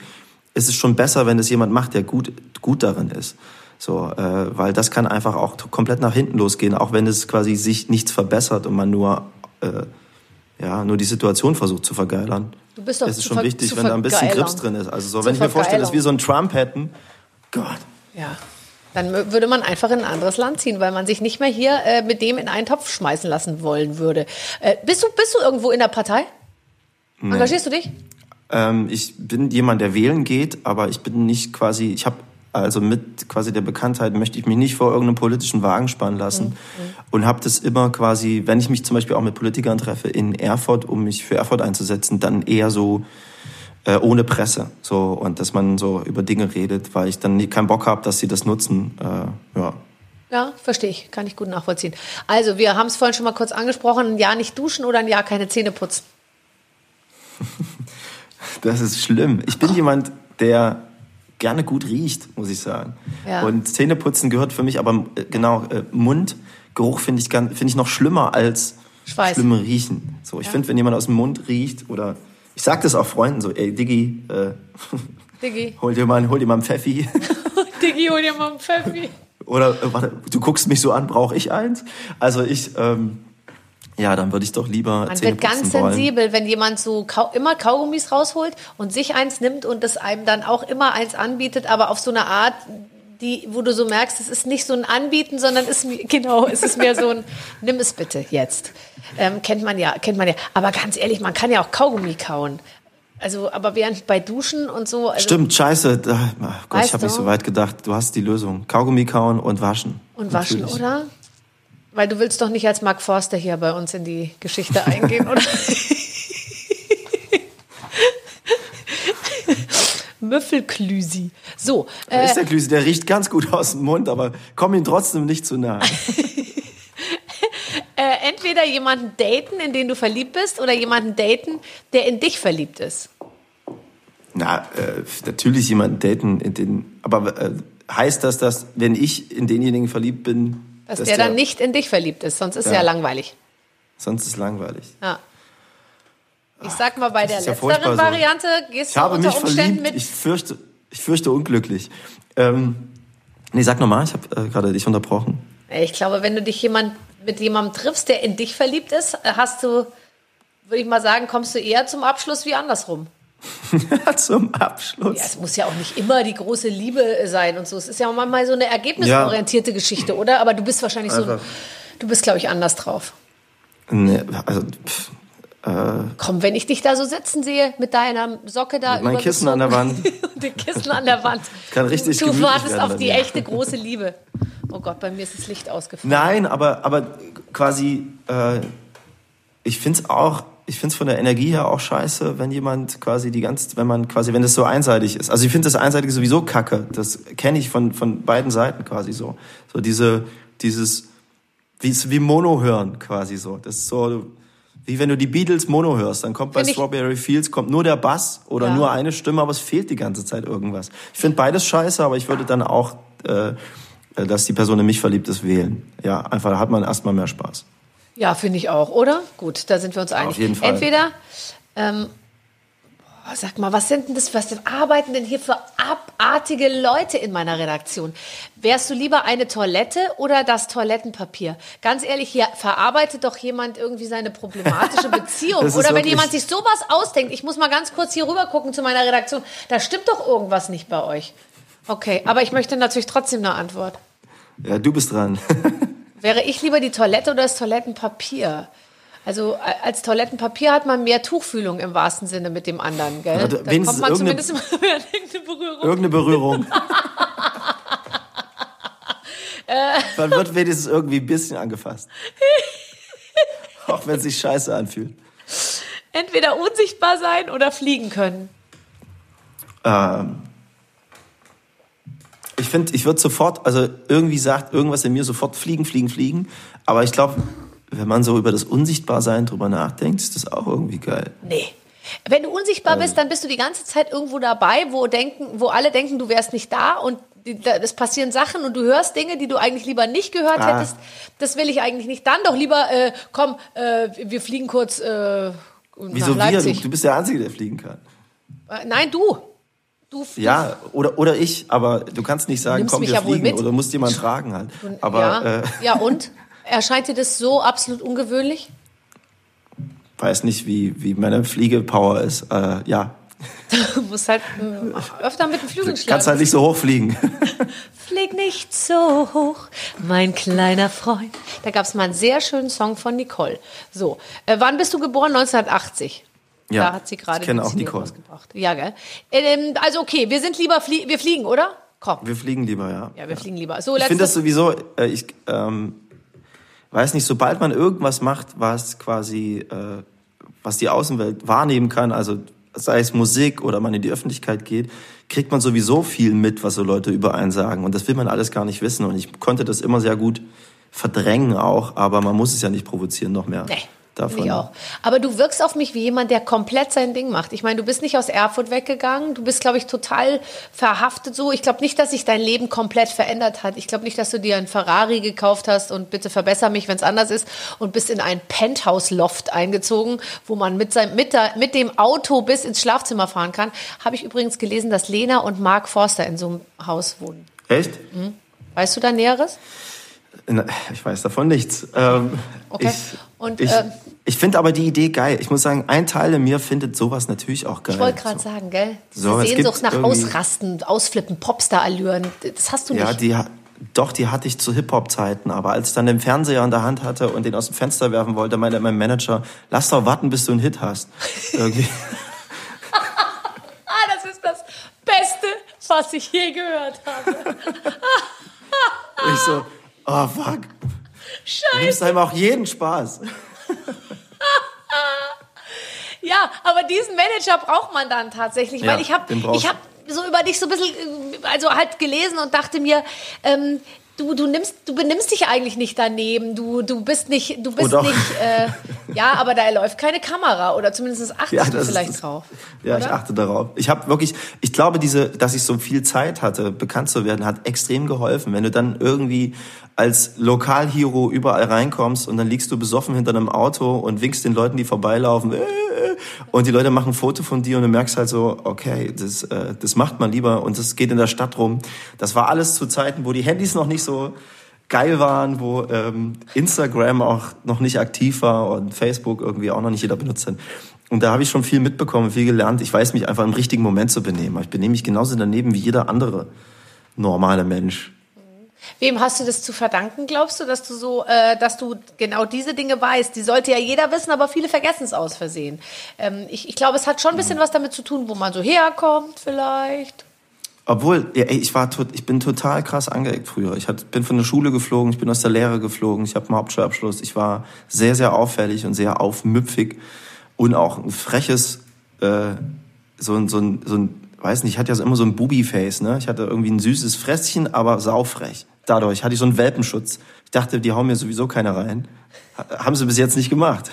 es ist schon besser, wenn es jemand macht, der gut, gut darin ist. So, äh, weil das kann einfach auch komplett nach hinten losgehen, auch wenn es quasi sich nichts verbessert und man nur, äh, ja, nur die Situation versucht zu vergeilern. Du bist doch es ist schon wichtig, wenn da ein bisschen Grips drin ist. Also so, wenn ich mir vorstelle, dass wir so einen Trump hätten, Gott. Ja. Dann würde man einfach in ein anderes Land ziehen, weil man sich nicht mehr hier äh, mit dem in einen Topf schmeißen lassen wollen würde. Äh, bist, du, bist du irgendwo in der Partei? Nee. Engagierst du dich? Ähm, ich bin jemand, der wählen geht, aber ich bin nicht quasi, ich habe also mit quasi der Bekanntheit möchte ich mich nicht vor irgendeinem politischen Wagen spannen lassen. Mhm. Und habe das immer quasi, wenn ich mich zum Beispiel auch mit Politikern treffe in Erfurt, um mich für Erfurt einzusetzen, dann eher so äh, ohne Presse. So, und dass man so über Dinge redet, weil ich dann nie, keinen Bock habe, dass sie das nutzen. Äh, ja. Ja, verstehe ich. Kann ich gut nachvollziehen. Also, wir haben es vorhin schon mal kurz angesprochen. Ein Jahr nicht duschen oder ein Jahr keine Zähne putzen? das ist schlimm. Ich bin jemand, der gerne gut riecht, muss ich sagen. Ja. Und Zähneputzen gehört für mich, aber äh, genau, äh, Mundgeruch finde ich, find ich noch schlimmer als Schweiß. schlimme Riechen. So, ich ja. finde, wenn jemand aus dem Mund riecht oder ich sage das auch Freunden so, ey, Diggi, äh, Diggi. hol dir mal, hol dir mal einen Pfeffi. Diggi, hol dir mal einen Pfeffi. Oder äh, warte, du guckst mich so an, brauche ich eins? Also ich, ähm, ja, dann würde ich doch lieber. Man wird ganz wollen. sensibel, wenn jemand so Kau immer Kaugummis rausholt und sich eins nimmt und es einem dann auch immer eins anbietet, aber auf so eine Art, die, wo du so merkst, es ist nicht so ein Anbieten, sondern ist genau, es ist mehr so ein Nimm es bitte jetzt. Ähm, kennt man ja, kennt man ja. Aber ganz ehrlich, man kann ja auch Kaugummi kauen. Also, aber während bei Duschen und so. Also Stimmt, scheiße. Da, oh Gott, ich habe nicht so weit gedacht. Du hast die Lösung. Kaugummi kauen und waschen. Und waschen, Natürlich. oder? Weil du willst doch nicht als Mark Forster hier bei uns in die Geschichte eingehen, oder? Müffelklüsi. So. Äh, ist der Klüsi, der riecht ganz gut aus dem Mund, aber komm ihm trotzdem nicht zu nahe. äh, entweder jemanden daten, in den du verliebt bist, oder jemanden daten, der in dich verliebt ist. Na, äh, natürlich jemanden daten, in den. Aber äh, heißt das, dass wenn ich in denjenigen verliebt bin, dass, dass der, der, dann nicht in dich verliebt ist, sonst ist ja, ja langweilig. Sonst ist langweilig. Ja. Ich sag mal, bei der ja letzteren Variante gehst ich du habe unter mich Umständen verliebt. mit. Ich fürchte, ich fürchte unglücklich. Ähm, nee, sag nochmal, ich habe äh, gerade dich unterbrochen. Ich glaube, wenn du dich jemand, mit jemandem triffst, der in dich verliebt ist, hast du, würde ich mal sagen, kommst du eher zum Abschluss wie andersrum. zum Abschluss. Ja, es muss ja auch nicht immer die große Liebe sein und so. Es ist ja auch manchmal so eine ergebnisorientierte ja. Geschichte, oder? Aber du bist wahrscheinlich Einfach. so, du bist, glaube ich, anders drauf. Nee, also, pff, äh, Komm, wenn ich dich da so sitzen sehe mit deiner Socke da. Mit mein Kissen an der Wand. und den Kissen an der Wand. Kann richtig Du wartest auf die echte große Liebe. Oh Gott, bei mir ist das Licht ausgefallen. Nein, aber, aber quasi, äh, ich finde es auch ich finde es von der Energie her auch scheiße, wenn jemand quasi die ganze, wenn man quasi, wenn das so einseitig ist. Also ich finde das Einseitige sowieso kacke. Das kenne ich von, von beiden Seiten quasi so. So diese, dieses, wie, wie Mono hören quasi so. Das ist so, wie wenn du die Beatles Mono hörst, dann kommt bei Strawberry Fields kommt nur der Bass oder ja. nur eine Stimme, aber es fehlt die ganze Zeit irgendwas. Ich finde beides scheiße, aber ich würde dann auch, äh, dass die Person in mich verliebt ist, wählen. Ja, einfach da hat man erstmal mehr Spaß. Ja, finde ich auch, oder? Gut, da sind wir uns einig. Auf jeden Fall. Entweder, ähm, boah, sag mal, was sind denn das, was denn arbeiten denn hier für abartige Leute in meiner Redaktion? Wärst du lieber eine Toilette oder das Toilettenpapier? Ganz ehrlich, hier verarbeitet doch jemand irgendwie seine problematische Beziehung. oder wenn jemand sich sowas ausdenkt, ich muss mal ganz kurz hier rüber gucken zu meiner Redaktion, da stimmt doch irgendwas nicht bei euch. Okay, aber ich möchte natürlich trotzdem eine Antwort. Ja, du bist dran. Wäre ich lieber die Toilette oder das Toilettenpapier? Also als Toilettenpapier hat man mehr Tuchfühlung im wahrsten Sinne mit dem anderen, gell? Ja, da kommt man zumindest mal irgendeine Berührung. Irgendeine Berührung. man wird wenigstens irgendwie ein bisschen angefasst. Auch wenn es sich scheiße anfühlt. Entweder unsichtbar sein oder fliegen können. Ähm, ich finde, ich würde sofort, also irgendwie sagt irgendwas in mir sofort fliegen, fliegen, fliegen. Aber ich glaube, wenn man so über das Unsichtbarsein drüber nachdenkt, ist das auch irgendwie geil. Nee. Wenn du unsichtbar bist, dann bist du die ganze Zeit irgendwo dabei, wo denken, wo alle denken, du wärst nicht da und es passieren Sachen und du hörst Dinge, die du eigentlich lieber nicht gehört ah. hättest. Das will ich eigentlich nicht. Dann doch lieber, äh, komm, äh, wir fliegen kurz äh, Wieso nach Leipzig. Wir? Du bist der Einzige, der fliegen kann. Äh, nein, du. Du, ja, oder, oder ich, aber du kannst nicht sagen, komm, wir ja fliegen oder musst jemand tragen halt. Aber, ja. Äh, ja, und? Erscheint dir das so absolut ungewöhnlich? Weiß nicht, wie, wie meine Fliegepower ist. Äh, ja. Du musst halt äh, öfter mit dem Flügel schlagen. Du kannst halt nicht so hoch fliegen. Flieg nicht so hoch, mein kleiner Freund. Da gab es mal einen sehr schönen Song von Nicole. So, äh, wann bist du geboren? 1980. Ja, da hat sie gerade Nicole. rausgebracht. Ja, gell? Ähm, also okay, wir sind lieber, flie wir fliegen, oder? Komm. Wir fliegen lieber, ja. Ja, wir fliegen lieber. So, ich finde das sowieso, äh, ich ähm, weiß nicht, sobald man irgendwas macht, was quasi, äh, was die Außenwelt wahrnehmen kann, also sei es Musik oder man in die Öffentlichkeit geht, kriegt man sowieso viel mit, was so Leute über einen sagen. Und das will man alles gar nicht wissen. Und ich konnte das immer sehr gut verdrängen auch, aber man muss es ja nicht provozieren noch mehr. Nee davon. Ich auch. Aber du wirkst auf mich wie jemand, der komplett sein Ding macht. Ich meine, du bist nicht aus Erfurt weggegangen. Du bist, glaube ich, total verhaftet so. Ich glaube nicht, dass sich dein Leben komplett verändert hat. Ich glaube nicht, dass du dir ein Ferrari gekauft hast und bitte verbessere mich, wenn es anders ist und bist in ein Penthouse-Loft eingezogen, wo man mit, seinem, mit, der, mit dem Auto bis ins Schlafzimmer fahren kann. Habe ich übrigens gelesen, dass Lena und Mark Forster in so einem Haus wohnen. Echt? Mhm. Weißt du da Näheres? Ich weiß davon nichts. Ähm, okay. Ich, und, ich, äh, ich finde aber die Idee geil. Ich muss sagen, ein Teil in mir findet sowas natürlich auch geil. Ich wollte gerade so. sagen, gell? Diese so, Sehnsucht nach Ausrasten, Ausflippen, Popstar-Allüren, das hast du nicht. Ja, die, doch, die hatte ich zu Hip-Hop-Zeiten. Aber als ich dann den Fernseher in der Hand hatte und den aus dem Fenster werfen wollte, meinte mein Manager, lass doch warten, bis du einen Hit hast. Irgendwie. ah, das ist das Beste, was ich je gehört habe. ich so, oh fuck. Scheiße. Du nimmst einem auch jeden Spaß. ja, aber diesen Manager braucht man dann tatsächlich, ja, weil ich habe ich habe so über dich so ein bisschen also halt gelesen und dachte mir, ähm, du, du nimmst, du benimmst dich eigentlich nicht daneben. Du, du bist nicht, du bist nicht, äh, ja, aber da läuft keine Kamera oder zumindest achtest ja, du vielleicht ist, drauf. Ja, oder? ich achte darauf. Ich habe wirklich, ich glaube, diese, dass ich so viel Zeit hatte, bekannt zu werden, hat extrem geholfen. Wenn du dann irgendwie als Lokalhero überall reinkommst und dann liegst du besoffen hinter einem Auto und winkst den Leuten, die vorbeilaufen, äh, und die Leute machen ein Foto von dir und du merkst halt so, okay, das, äh, das macht man lieber und das geht in der Stadt rum. Das war alles zu Zeiten, wo die Handys noch nicht so geil waren, wo ähm, Instagram auch noch nicht aktiv war und Facebook irgendwie auch noch nicht jeder benutzt hat. Und da habe ich schon viel mitbekommen, viel gelernt. Ich weiß mich einfach im richtigen Moment zu benehmen. Ich benehme mich genauso daneben wie jeder andere normale Mensch. Wem hast du das zu verdanken, glaubst du, dass du so, äh, dass du genau diese Dinge weißt? Die sollte ja jeder wissen, aber viele vergessen es aus Versehen. Ähm, ich, ich glaube, es hat schon ein bisschen was damit zu tun, wo man so herkommt, vielleicht. Obwohl, ja, ey, ich war, ich bin total krass angeeckt früher. Ich hat, bin von der Schule geflogen, ich bin aus der Lehre geflogen, ich habe einen Hauptschulabschluss. Ich war sehr, sehr auffällig und sehr aufmüpfig und auch ein freches, äh, so, ein so, ein so ein, weiß nicht, ich hatte ja immer so ein Bubi-Face, ne? Ich hatte irgendwie ein süßes Fresschen, aber saufrech dadurch hatte ich so einen Welpenschutz. Ich dachte, die hauen mir sowieso keiner rein. Haben sie bis jetzt nicht gemacht.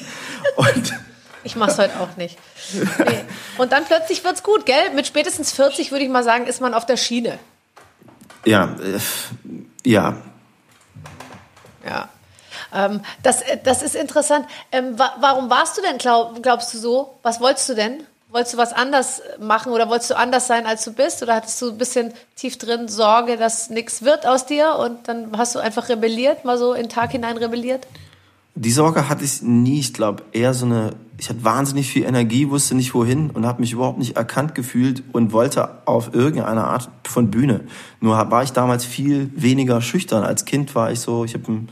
Und ich mach's heute auch nicht. Nee. Und dann plötzlich wird's gut, gell? Mit spätestens 40 würde ich mal sagen, ist man auf der Schiene. Ja, äh, ja. Ja. Ähm, das, äh, das ist interessant. Ähm, wa warum warst du denn, glaub, glaubst du so? Was wolltest du denn? Wolltest du was anders machen oder wolltest du anders sein, als du bist? Oder hattest du ein bisschen tief drin Sorge, dass nichts wird aus dir und dann hast du einfach rebelliert, mal so in den Tag hinein rebelliert? Die Sorge hatte ich nie. Ich glaube, eher so eine, ich hatte wahnsinnig viel Energie, wusste nicht wohin und habe mich überhaupt nicht erkannt gefühlt und wollte auf irgendeine Art von Bühne. Nur war ich damals viel weniger schüchtern. Als Kind war ich so, ich habe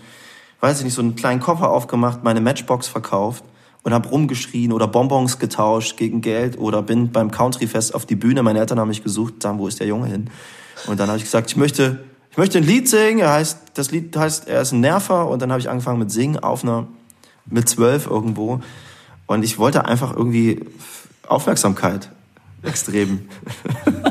weiß ich nicht, so einen kleinen Koffer aufgemacht, meine Matchbox verkauft und habe rumgeschrien oder Bonbons getauscht gegen Geld oder bin beim Countryfest auf die Bühne. Meine Eltern haben mich gesucht, sagen, wo ist der Junge hin? Und dann habe ich gesagt, ich möchte, ich möchte ein Lied singen. Er heißt, das Lied heißt, er ist ein Nerver. Und dann habe ich angefangen mit Singen auf einer, mit zwölf irgendwo. Und ich wollte einfach irgendwie Aufmerksamkeit extrem.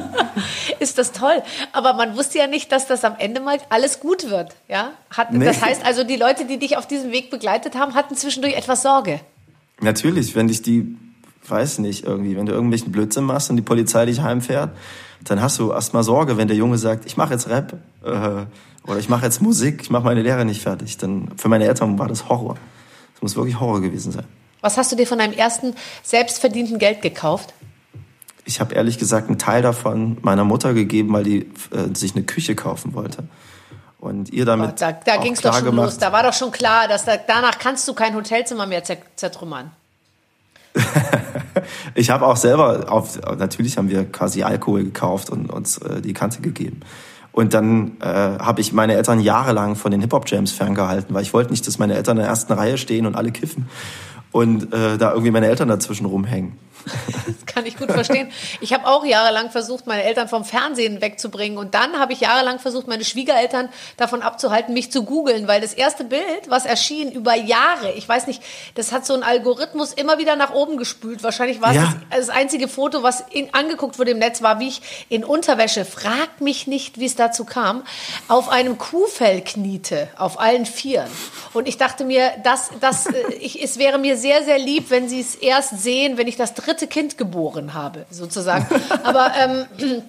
ist das toll. Aber man wusste ja nicht, dass das am Ende mal alles gut wird. Ja? Hat, nee. Das heißt also, die Leute, die dich auf diesem Weg begleitet haben, hatten zwischendurch etwas Sorge. Natürlich, wenn dich die, weiß nicht, irgendwie, wenn du irgendwelchen Blödsinn machst und die Polizei dich heimfährt, dann hast du erstmal Sorge, wenn der Junge sagt, ich mache jetzt Rap äh, oder ich mache jetzt Musik, ich mache meine Lehre nicht fertig. Dann für meine Eltern war das Horror. Das muss wirklich Horror gewesen sein. Was hast du dir von deinem ersten selbstverdienten Geld gekauft? Ich habe ehrlich gesagt einen Teil davon meiner Mutter gegeben, weil die äh, sich eine Küche kaufen wollte. Und ihr damit. Oh, da da ging es doch schon gemacht. los. Da war doch schon klar, dass da, danach kannst du kein Hotelzimmer mehr zertrümmern. ich habe auch selber, auf, natürlich haben wir quasi Alkohol gekauft und uns äh, die Kante gegeben. Und dann äh, habe ich meine Eltern jahrelang von den Hip-Hop-Jams ferngehalten, weil ich wollte nicht, dass meine Eltern in der ersten Reihe stehen und alle kiffen. Und äh, da irgendwie meine Eltern dazwischen rumhängen. Das kann ich gut verstehen. Ich habe auch jahrelang versucht, meine Eltern vom Fernsehen wegzubringen. Und dann habe ich jahrelang versucht, meine Schwiegereltern davon abzuhalten, mich zu googeln. Weil das erste Bild, was erschien über Jahre, ich weiß nicht, das hat so ein Algorithmus immer wieder nach oben gespült. Wahrscheinlich war es ja. das, das, einzige Foto, was in, angeguckt wurde im Netz, war, wie ich in Unterwäsche, frag mich nicht, wie es dazu kam, auf einem Kuhfell kniete, auf allen Vieren. Und ich dachte mir, das, das, äh, ich, es wäre mir sehr, sehr lieb, wenn sie es erst sehen, wenn ich das dritte Kind geboren habe, sozusagen. Aber ähm,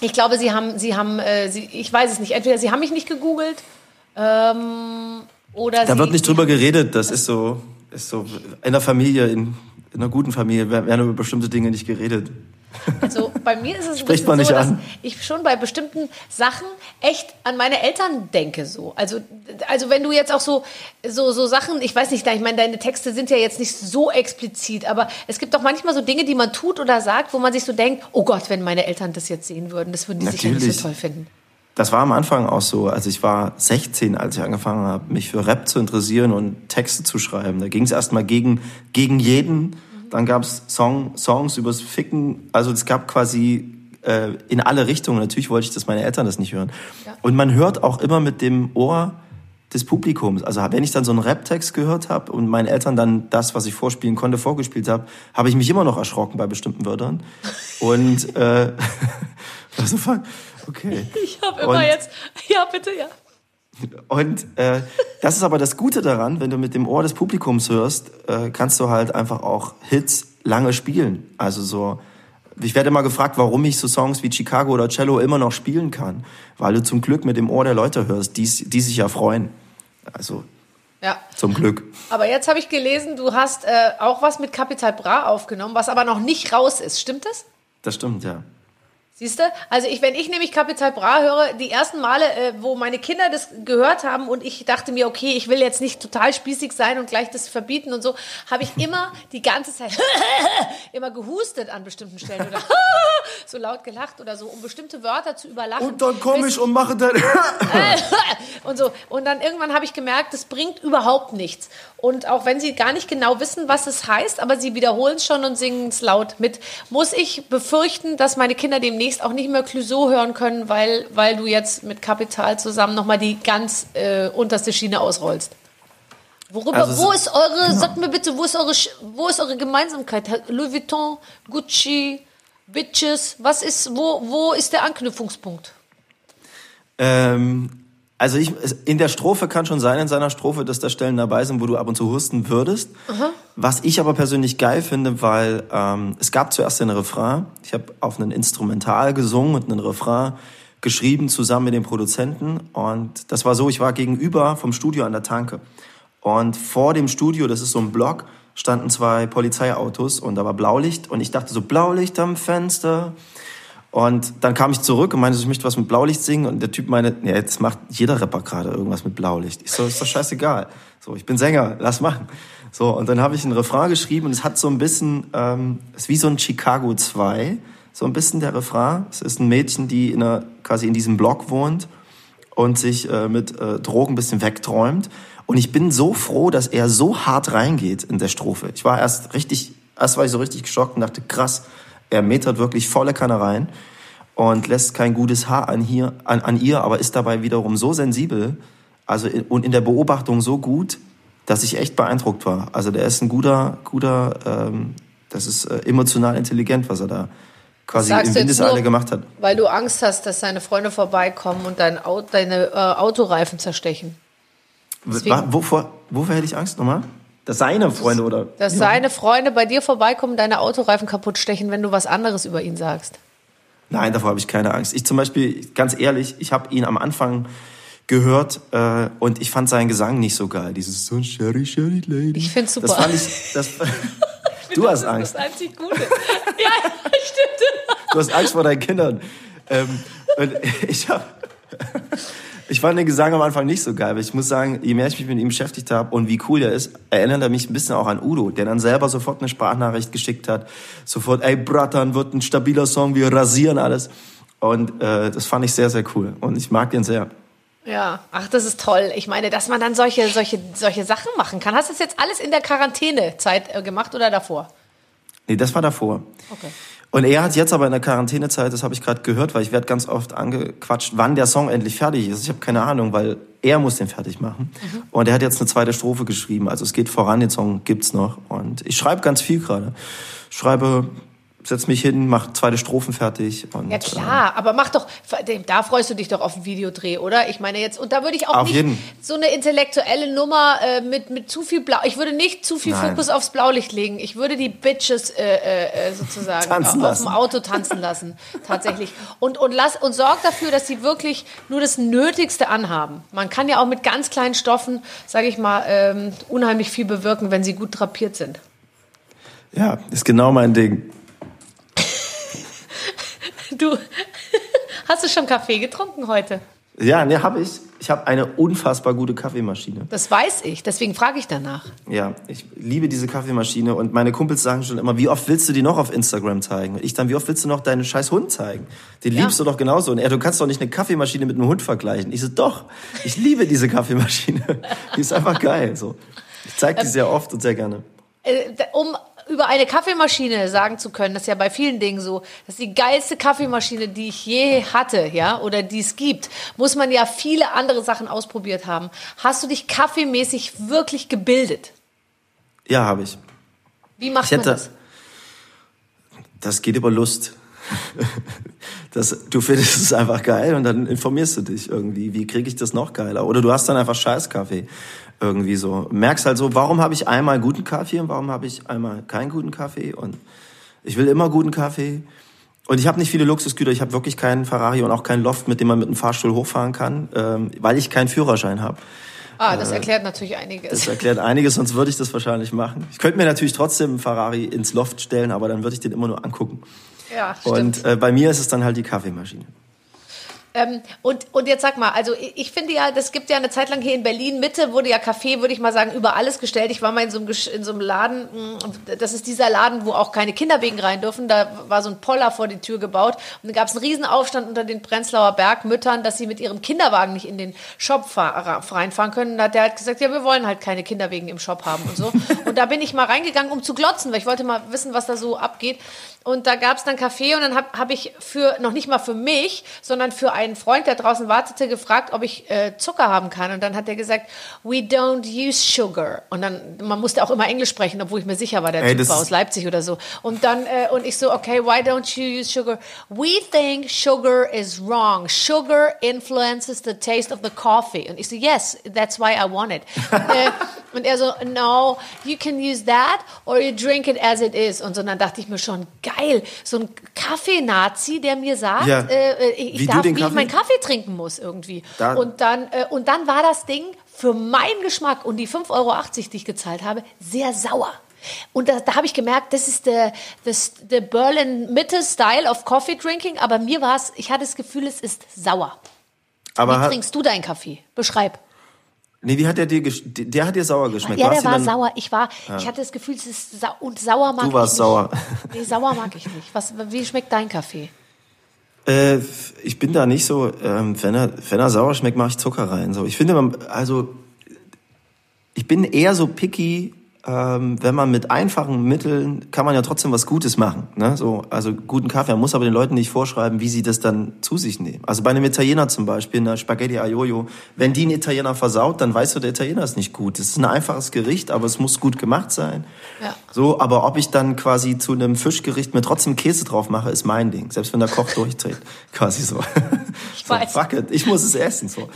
ich glaube, sie haben, sie haben, äh, sie, ich weiß es nicht. Entweder sie haben mich nicht gegoogelt ähm, oder da sie, wird nicht drüber geredet. Das ist so, ist so in der Familie, in, in einer guten Familie werden über bestimmte Dinge nicht geredet. Also bei mir ist es Spricht man nicht so, an. dass ich schon bei bestimmten Sachen echt an meine Eltern denke so. Also also wenn du jetzt auch so so so Sachen, ich weiß nicht, ich meine deine Texte sind ja jetzt nicht so explizit, aber es gibt doch manchmal so Dinge, die man tut oder sagt, wo man sich so denkt, oh Gott, wenn meine Eltern das jetzt sehen würden, das würden die Natürlich. sicher nicht so toll finden. Das war am Anfang auch so. Also ich war 16, als ich angefangen habe, mich für Rap zu interessieren und Texte zu schreiben. Da ging es erstmal gegen, gegen jeden dann gab es Song, Songs übers Ficken. Also es gab quasi äh, in alle Richtungen. Natürlich wollte ich, dass meine Eltern das nicht hören. Ja. Und man hört auch immer mit dem Ohr des Publikums. Also wenn ich dann so einen Rap-Text gehört habe und meinen Eltern dann das, was ich vorspielen konnte, vorgespielt habe, habe ich mich immer noch erschrocken bei bestimmten Wörtern. Und äh, also fuck, okay. Ich habe immer und, jetzt, ja bitte, ja. Und äh, das ist aber das Gute daran, wenn du mit dem Ohr des Publikums hörst, äh, kannst du halt einfach auch Hits lange spielen. Also so, ich werde immer gefragt, warum ich so Songs wie Chicago oder Cello immer noch spielen kann, weil du zum Glück mit dem Ohr der Leute hörst, die, die sich ja freuen. Also ja. Zum Glück. Aber jetzt habe ich gelesen, du hast äh, auch was mit Capital Bra aufgenommen, was aber noch nicht raus ist. Stimmt das? Das stimmt, ja. Siehst du? Also ich, wenn ich nämlich Capital Bra höre, die ersten Male, äh, wo meine Kinder das gehört haben und ich dachte mir, okay, ich will jetzt nicht total spießig sein und gleich das verbieten und so, habe ich immer die ganze Zeit immer gehustet an bestimmten Stellen oder so laut gelacht oder so, um bestimmte Wörter zu überlachen. Und dann komme ich und mache dann und so. Und dann irgendwann habe ich gemerkt, das bringt überhaupt nichts. Und auch wenn sie gar nicht genau wissen, was es heißt, aber sie wiederholen es schon und singen es laut mit, muss ich befürchten, dass meine Kinder demnächst demnächst auch nicht mehr Clouseau hören können, weil, weil du jetzt mit Kapital zusammen nochmal die ganz äh, unterste Schiene ausrollst. Worüber, also, wo ist eure, genau. sagt mir bitte, wo ist eure, wo ist eure Gemeinsamkeit? Louis Vuitton, Gucci, Bitches, was ist, wo, wo ist der Anknüpfungspunkt? Ähm, also ich, in der Strophe kann schon sein, in seiner Strophe, dass da Stellen dabei sind, wo du ab und zu husten würdest. Aha. Was ich aber persönlich geil finde, weil ähm, es gab zuerst den Refrain. Ich habe auf einen Instrumental gesungen und einen Refrain geschrieben zusammen mit dem Produzenten. Und das war so, ich war gegenüber vom Studio an der Tanke. Und vor dem Studio, das ist so ein Block, standen zwei Polizeiautos und da war Blaulicht. Und ich dachte so, Blaulicht am Fenster. Und dann kam ich zurück und meinte, ich möchte was mit Blaulicht singen. Und der Typ meinte, ja, jetzt macht jeder Rapper gerade irgendwas mit Blaulicht. Ich so, ist doch scheißegal. So, ich bin Sänger, lass machen. So, und dann habe ich ein Refrain geschrieben und es hat so ein bisschen, ähm, ist wie so ein Chicago 2, so ein bisschen der Refrain. Es ist ein Mädchen, die in einer, quasi in diesem Block wohnt und sich äh, mit äh, Drogen ein bisschen wegträumt. Und ich bin so froh, dass er so hart reingeht in der Strophe. Ich war erst richtig, erst war ich so richtig geschockt und dachte, krass, er metert wirklich volle Kanne rein und lässt kein gutes Haar an, hier, an, an ihr, aber ist dabei wiederum so sensibel also in, und in der Beobachtung so gut, dass ich echt beeindruckt war. Also der ist ein guter, guter, ähm, das ist äh, emotional intelligent, was er da quasi im Windeseile gemacht hat. Weil du Angst hast, dass seine Freunde vorbeikommen und dein Auto, deine äh, Autoreifen zerstechen. Wovor, wovor hätte ich Angst nochmal? Dass seine Freunde oder? Dass ja. seine Freunde bei dir vorbeikommen, deine Autoreifen kaputt stechen, wenn du was anderes über ihn sagst. Nein, davor habe ich keine Angst. Ich zum Beispiel, ganz ehrlich, ich habe ihn am Anfang gehört äh, und ich fand seinen Gesang nicht so geil. Dieses so Sherry Sherry Lady. Ich finde super. Das fand ich. Das, du hast Angst. Das ist das einzig Gute. ja, stimmt. Du hast Angst vor deinen Kindern. Ähm, und ich habe ich fand den Gesang am Anfang nicht so geil, aber ich muss sagen, je mehr ich mich mit ihm beschäftigt habe und wie cool er ist, erinnert er mich ein bisschen auch an Udo, der dann selber sofort eine Sprachnachricht geschickt hat. Sofort, ey Brattern, wird ein stabiler Song, wir rasieren alles. Und äh, das fand ich sehr, sehr cool. Und ich mag den sehr. Ja, ach, das ist toll. Ich meine, dass man dann solche, solche, solche Sachen machen kann. Hast du das jetzt alles in der Quarantänezeit äh, gemacht oder davor? Nee, das war davor. Okay. Und er hat jetzt aber in der Quarantänezeit, das habe ich gerade gehört, weil ich werde ganz oft angequatscht, wann der Song endlich fertig ist. Ich habe keine Ahnung, weil er muss den fertig machen. Mhm. Und er hat jetzt eine zweite Strophe geschrieben. Also es geht voran, den Song gibt's noch. Und ich schreibe ganz viel gerade. Schreibe setz mich hin, mach zweite Strophen fertig. Und, ja klar, äh, aber mach doch, da freust du dich doch auf einen Videodreh, oder? Ich meine jetzt, und da würde ich auch nicht jeden. so eine intellektuelle Nummer äh, mit, mit zu viel Blau, ich würde nicht zu viel Nein. Fokus aufs Blaulicht legen. Ich würde die Bitches äh, äh, äh sozusagen auf, auf dem Auto tanzen lassen, tatsächlich. Und, und, lass, und sorg dafür, dass sie wirklich nur das Nötigste anhaben. Man kann ja auch mit ganz kleinen Stoffen, sage ich mal, ähm, unheimlich viel bewirken, wenn sie gut drapiert sind. Ja, ist genau mein Ding. Du, hast du schon Kaffee getrunken heute? Ja, ne, habe ich. Ich habe eine unfassbar gute Kaffeemaschine. Das weiß ich, deswegen frage ich danach. Ja, ich liebe diese Kaffeemaschine und meine Kumpels sagen schon immer, wie oft willst du die noch auf Instagram zeigen? Und ich dann, wie oft willst du noch deinen scheiß Hund zeigen? Den ja. liebst du doch genauso. Und er, du kannst doch nicht eine Kaffeemaschine mit einem Hund vergleichen. Ich so, doch, ich liebe diese Kaffeemaschine. die ist einfach geil. So. Ich zeige die ähm, sehr oft und sehr gerne. Äh, um über eine Kaffeemaschine sagen zu können, das ist ja bei vielen Dingen so, das ist die geilste Kaffeemaschine, die ich je hatte, ja, oder die es gibt, muss man ja viele andere Sachen ausprobiert haben. Hast du dich kaffeemäßig wirklich gebildet? Ja, habe ich. Wie macht hätte, man das? Das geht über Lust. Das, du findest es einfach geil und dann informierst du dich irgendwie, wie kriege ich das noch geiler? Oder du hast dann einfach Scheißkaffee irgendwie so. Merkst halt so, warum habe ich einmal guten Kaffee und warum habe ich einmal keinen guten Kaffee und ich will immer guten Kaffee. Und ich habe nicht viele Luxusgüter. Ich habe wirklich keinen Ferrari und auch keinen Loft, mit dem man mit einem Fahrstuhl hochfahren kann, ähm, weil ich keinen Führerschein habe. Ah, das äh, erklärt natürlich einiges. Das erklärt einiges, sonst würde ich das wahrscheinlich machen. Ich könnte mir natürlich trotzdem einen Ferrari ins Loft stellen, aber dann würde ich den immer nur angucken. Ja, stimmt. Und äh, bei mir ist es dann halt die Kaffeemaschine. Ähm, und, und jetzt sag mal, also ich finde ja, das gibt ja eine Zeit lang hier in Berlin Mitte, wurde ja Kaffee, würde ich mal sagen, über alles gestellt. Ich war mal in so einem, in so einem Laden, mm, das ist dieser Laden, wo auch keine Kinderwegen rein dürfen. Da war so ein Poller vor die Tür gebaut und da gab es einen Riesenaufstand unter den Prenzlauer Bergmüttern, dass sie mit ihrem Kinderwagen nicht in den Shop reinfahren können. Da hat der halt gesagt, ja, wir wollen halt keine Kinderwegen im Shop haben und so. Und da bin ich mal reingegangen, um zu glotzen, weil ich wollte mal wissen, was da so abgeht. Und da gab es dann Kaffee und dann habe hab ich für, noch nicht mal für mich, sondern für einen Freund, der draußen wartete, gefragt, ob ich äh, Zucker haben kann. Und dann hat er gesagt, we don't use sugar. Und dann, man musste auch immer Englisch sprechen, obwohl ich mir sicher war, der Ey, Typ war aus Leipzig oder so. Und dann, äh, und ich so, okay, why don't you use sugar? We think sugar is wrong. Sugar influences the taste of the coffee. Und ich so, yes, that's why I want it. äh, und er so, no, you can use that or you drink it as it is. Und so, dann dachte ich mir schon, geil. So ein Kaffee-Nazi, der mir sagt, ja. äh, äh ich wie darf, wie ich meinen Kaffee trinken muss irgendwie. Da. Und, dann, äh, und dann war das Ding für meinen Geschmack und die 5,80 Euro, die ich gezahlt habe, sehr sauer. Und da, da habe ich gemerkt, das ist der, das, der Berlin-Mitte-Style of Coffee Drinking, aber mir war es, ich hatte das Gefühl, es ist sauer. Aber Wie trinkst du deinen Kaffee? Beschreib. Nee, wie hat der dir der hat dir sauer geschmeckt? Ja, der war sauer. Ich war, ja. ich hatte das Gefühl, es ist sau und sauer mag du warst ich nicht. sauer. Nee, sauer mag ich nicht. Was, wie schmeckt dein Kaffee? Äh, ich bin da nicht so, ähm, wenn er wenn er sauer schmeckt, mache ich Zucker rein. So, ich finde, also ich bin eher so picky ähm, wenn man mit einfachen Mitteln kann man ja trotzdem was Gutes machen. Ne? So, also guten Kaffee. Man muss aber den Leuten nicht vorschreiben, wie sie das dann zu sich nehmen. Also bei einem Italiener zum Beispiel, eine Spaghetti Aglio, wenn die einen Italiener versaut, dann weißt du, der Italiener ist nicht gut. Es ist ein einfaches Gericht, aber es muss gut gemacht sein. Ja. So, aber ob ich dann quasi zu einem Fischgericht mir trotzdem Käse drauf mache, ist mein Ding. Selbst wenn der Koch durchdreht. quasi so. Ich so, weiß. Fuck it, ich muss es essen. So.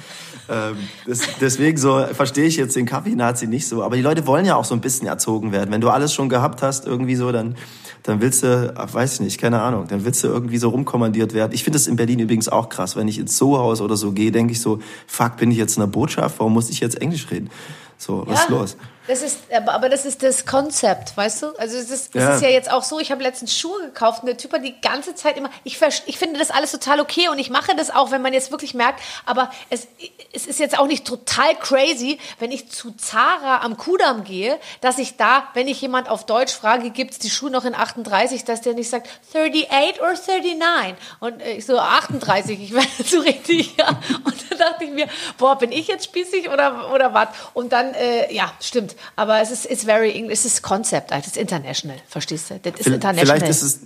Ähm, das, deswegen so verstehe ich jetzt den Kaffee-Nazi nicht so. Aber die Leute wollen ja auch so ein bisschen erzogen werden. Wenn du alles schon gehabt hast, irgendwie so, dann, dann willst du, weiß ich nicht, keine Ahnung, dann willst du irgendwie so rumkommandiert werden. Ich finde das in Berlin übrigens auch krass. Wenn ich ins Zoohaus oder so gehe, denke ich so, fuck, bin ich jetzt in der Botschaft? Warum muss ich jetzt Englisch reden? So, was ja. ist los? Das ist, aber das ist das Konzept, weißt du? Also es ist, ja. es ist ja jetzt auch so, ich habe letztens Schuhe gekauft und der Typ hat die ganze Zeit immer, ich, ich finde das alles total okay und ich mache das auch, wenn man jetzt wirklich merkt, aber es, es ist jetzt auch nicht total crazy, wenn ich zu Zara am Kudamm gehe, dass ich da, wenn ich jemand auf Deutsch frage, gibt es die Schuhe noch in 38, dass der nicht sagt 38 or 39 und ich so 38, ich werde so richtig, ja. Und dann dachte ich mir, boah, bin ich jetzt spießig oder, oder was? Und dann, äh, ja, stimmt aber es ist it's very English, es ist Concept, es ist international, verstehst du? Das ist international. Vielleicht ist es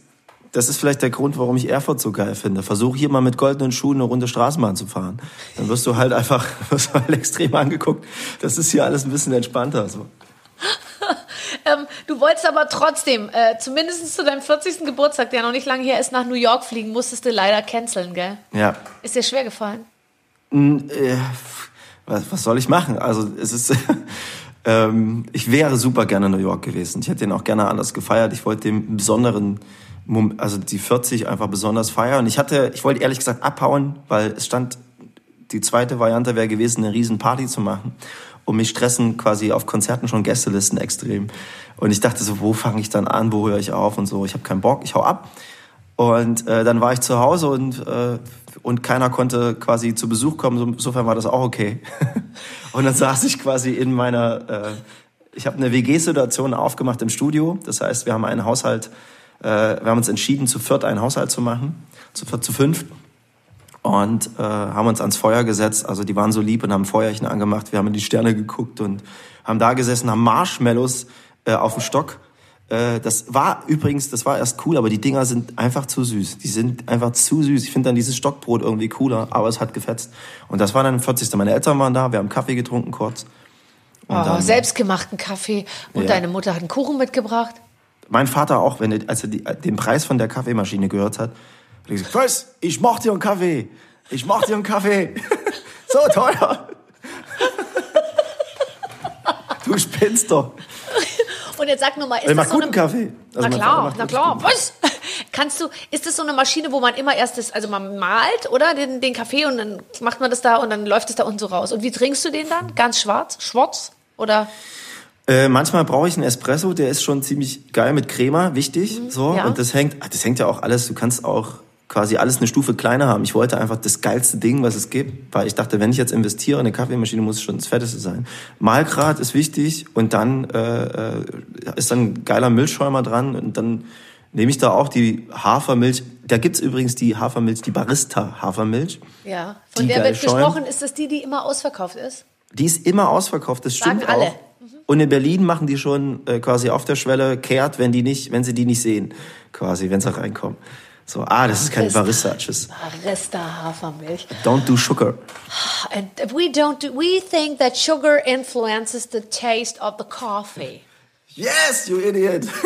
das ist vielleicht der Grund, warum ich Erfurt so geil finde. Versuch hier mal mit goldenen Schuhen eine Runde Straßenbahn zu fahren. Dann wirst du halt einfach wirst halt extrem angeguckt. Das ist hier alles ein bisschen entspannter. So. ähm, du wolltest aber trotzdem, äh, zumindest zu deinem 40. Geburtstag, der noch nicht lange her ist, nach New York fliegen, musstest du leider canceln, gell? Ja. Ist dir schwer gefallen? Äh, was, was soll ich machen? Also es ist Ähm, ich wäre super gerne in New York gewesen. Ich hätte ihn auch gerne anders gefeiert. Ich wollte den besonderen, also die 40 einfach besonders feiern. Ich hatte, ich wollte ehrlich gesagt abhauen, weil es stand, die zweite Variante wäre gewesen, eine riesen Party zu machen. Und mich stressen quasi auf Konzerten schon Gästelisten extrem. Und ich dachte so, wo fange ich dann an, wo höre ich auf und so. Ich habe keinen Bock, ich hau ab. Und äh, dann war ich zu Hause und, äh, und keiner konnte quasi zu Besuch kommen. Insofern war das auch okay. und dann saß ich quasi in meiner, äh, ich habe eine WG-Situation aufgemacht im Studio. Das heißt, wir haben einen Haushalt, äh, wir haben uns entschieden, zu viert einen Haushalt zu machen, zu viert, zu fünf. Und äh, haben uns ans Feuer gesetzt. Also die waren so lieb und haben Feuerchen angemacht. Wir haben in die Sterne geguckt und haben da gesessen, haben Marshmallows äh, auf dem Stock äh, das war übrigens, das war erst cool, aber die Dinger sind einfach zu süß. Die sind einfach zu süß. Ich finde dann dieses Stockbrot irgendwie cooler, aber es hat gefetzt. Und das war dann 40. Meine Eltern waren da, wir haben Kaffee getrunken kurz. Und oh, dann, selbstgemachten Kaffee. Und ja. deine Mutter hat einen Kuchen mitgebracht? Mein Vater auch, wenn er, als er die, den Preis von der Kaffeemaschine gehört hat, hat er gesagt, was? Ich mach dir einen Kaffee. Ich mach dir einen Kaffee. so teuer. du spinnst doch. Und jetzt sag nur mal, ist ich das so guten eine... Kaffee. Also na klar, na klar. Was? Kannst du, ist das so eine Maschine, wo man immer erst das, also man malt, oder? Den, den Kaffee und dann macht man das da und dann läuft es da unten so raus. Und wie trinkst du den dann? Ganz schwarz? Schwarz? Oder? Äh, manchmal brauche ich einen Espresso, der ist schon ziemlich geil mit Crema, wichtig. Mhm, so. Ja. Und das hängt, das hängt ja auch alles, du kannst auch quasi alles eine Stufe kleiner haben. Ich wollte einfach das geilste Ding, was es gibt, weil ich dachte, wenn ich jetzt investiere in eine Kaffeemaschine, muss es schon das Fetteste sein. Mahlgrad ist wichtig und dann äh, äh, ist dann ein geiler Milchschäumer dran und dann nehme ich da auch die Hafermilch. Da gibt's übrigens die Hafermilch, die Barista-Hafermilch. Ja, von der wird gesprochen. Ist das die, die immer ausverkauft ist? Die ist immer ausverkauft, das stimmt Sagen alle. auch. Und in Berlin machen die schon äh, quasi auf der Schwelle kehrt, wenn die nicht, wenn sie die nicht sehen, quasi, wenn sie reinkommen. So, ah, das ist kein Barista. Tschüss. Barista Hafermilch. Don't do sugar. And we don't do, we think that sugar influences the taste of the coffee. Yes, you idiot.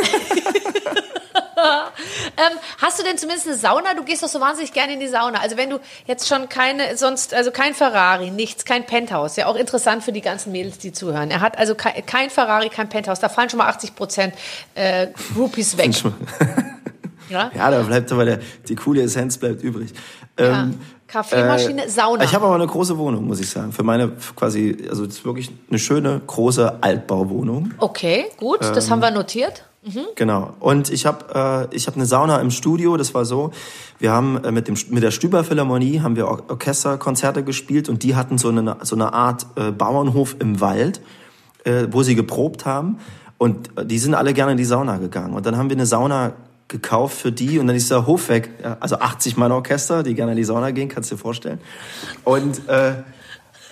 ähm, hast du denn zumindest eine Sauna? Du gehst doch so wahnsinnig gerne in die Sauna. Also wenn du jetzt schon keine, sonst, also kein Ferrari, nichts, kein Penthouse. Ja, auch interessant für die ganzen Mädels, die zuhören. Er hat also kein, kein Ferrari, kein Penthouse. Da fallen schon mal 80 Prozent äh, Groupies weg. Ja, ja da bleibt aber der, die coole Essenz bleibt übrig. Ja. Ähm, Kaffeemaschine, äh, Sauna. Ich habe aber eine große Wohnung, muss ich sagen. Für meine quasi, also das ist wirklich eine schöne, große Altbauwohnung. Okay, gut, das ähm, haben wir notiert. Mhm. Genau. Und ich habe äh, ich habe eine Sauna im Studio. Das war so, wir haben äh, mit dem mit der Stüber Philharmonie haben wir Or Orchesterkonzerte gespielt und die hatten so eine so eine Art äh, Bauernhof im Wald, äh, wo sie geprobt haben. Und äh, die sind alle gerne in die Sauna gegangen. Und dann haben wir eine Sauna gekauft für die und dann ist der Hof weg. Also 80 Mann Orchester, die gerne in die Sauna gehen, kannst du dir vorstellen. Und, äh,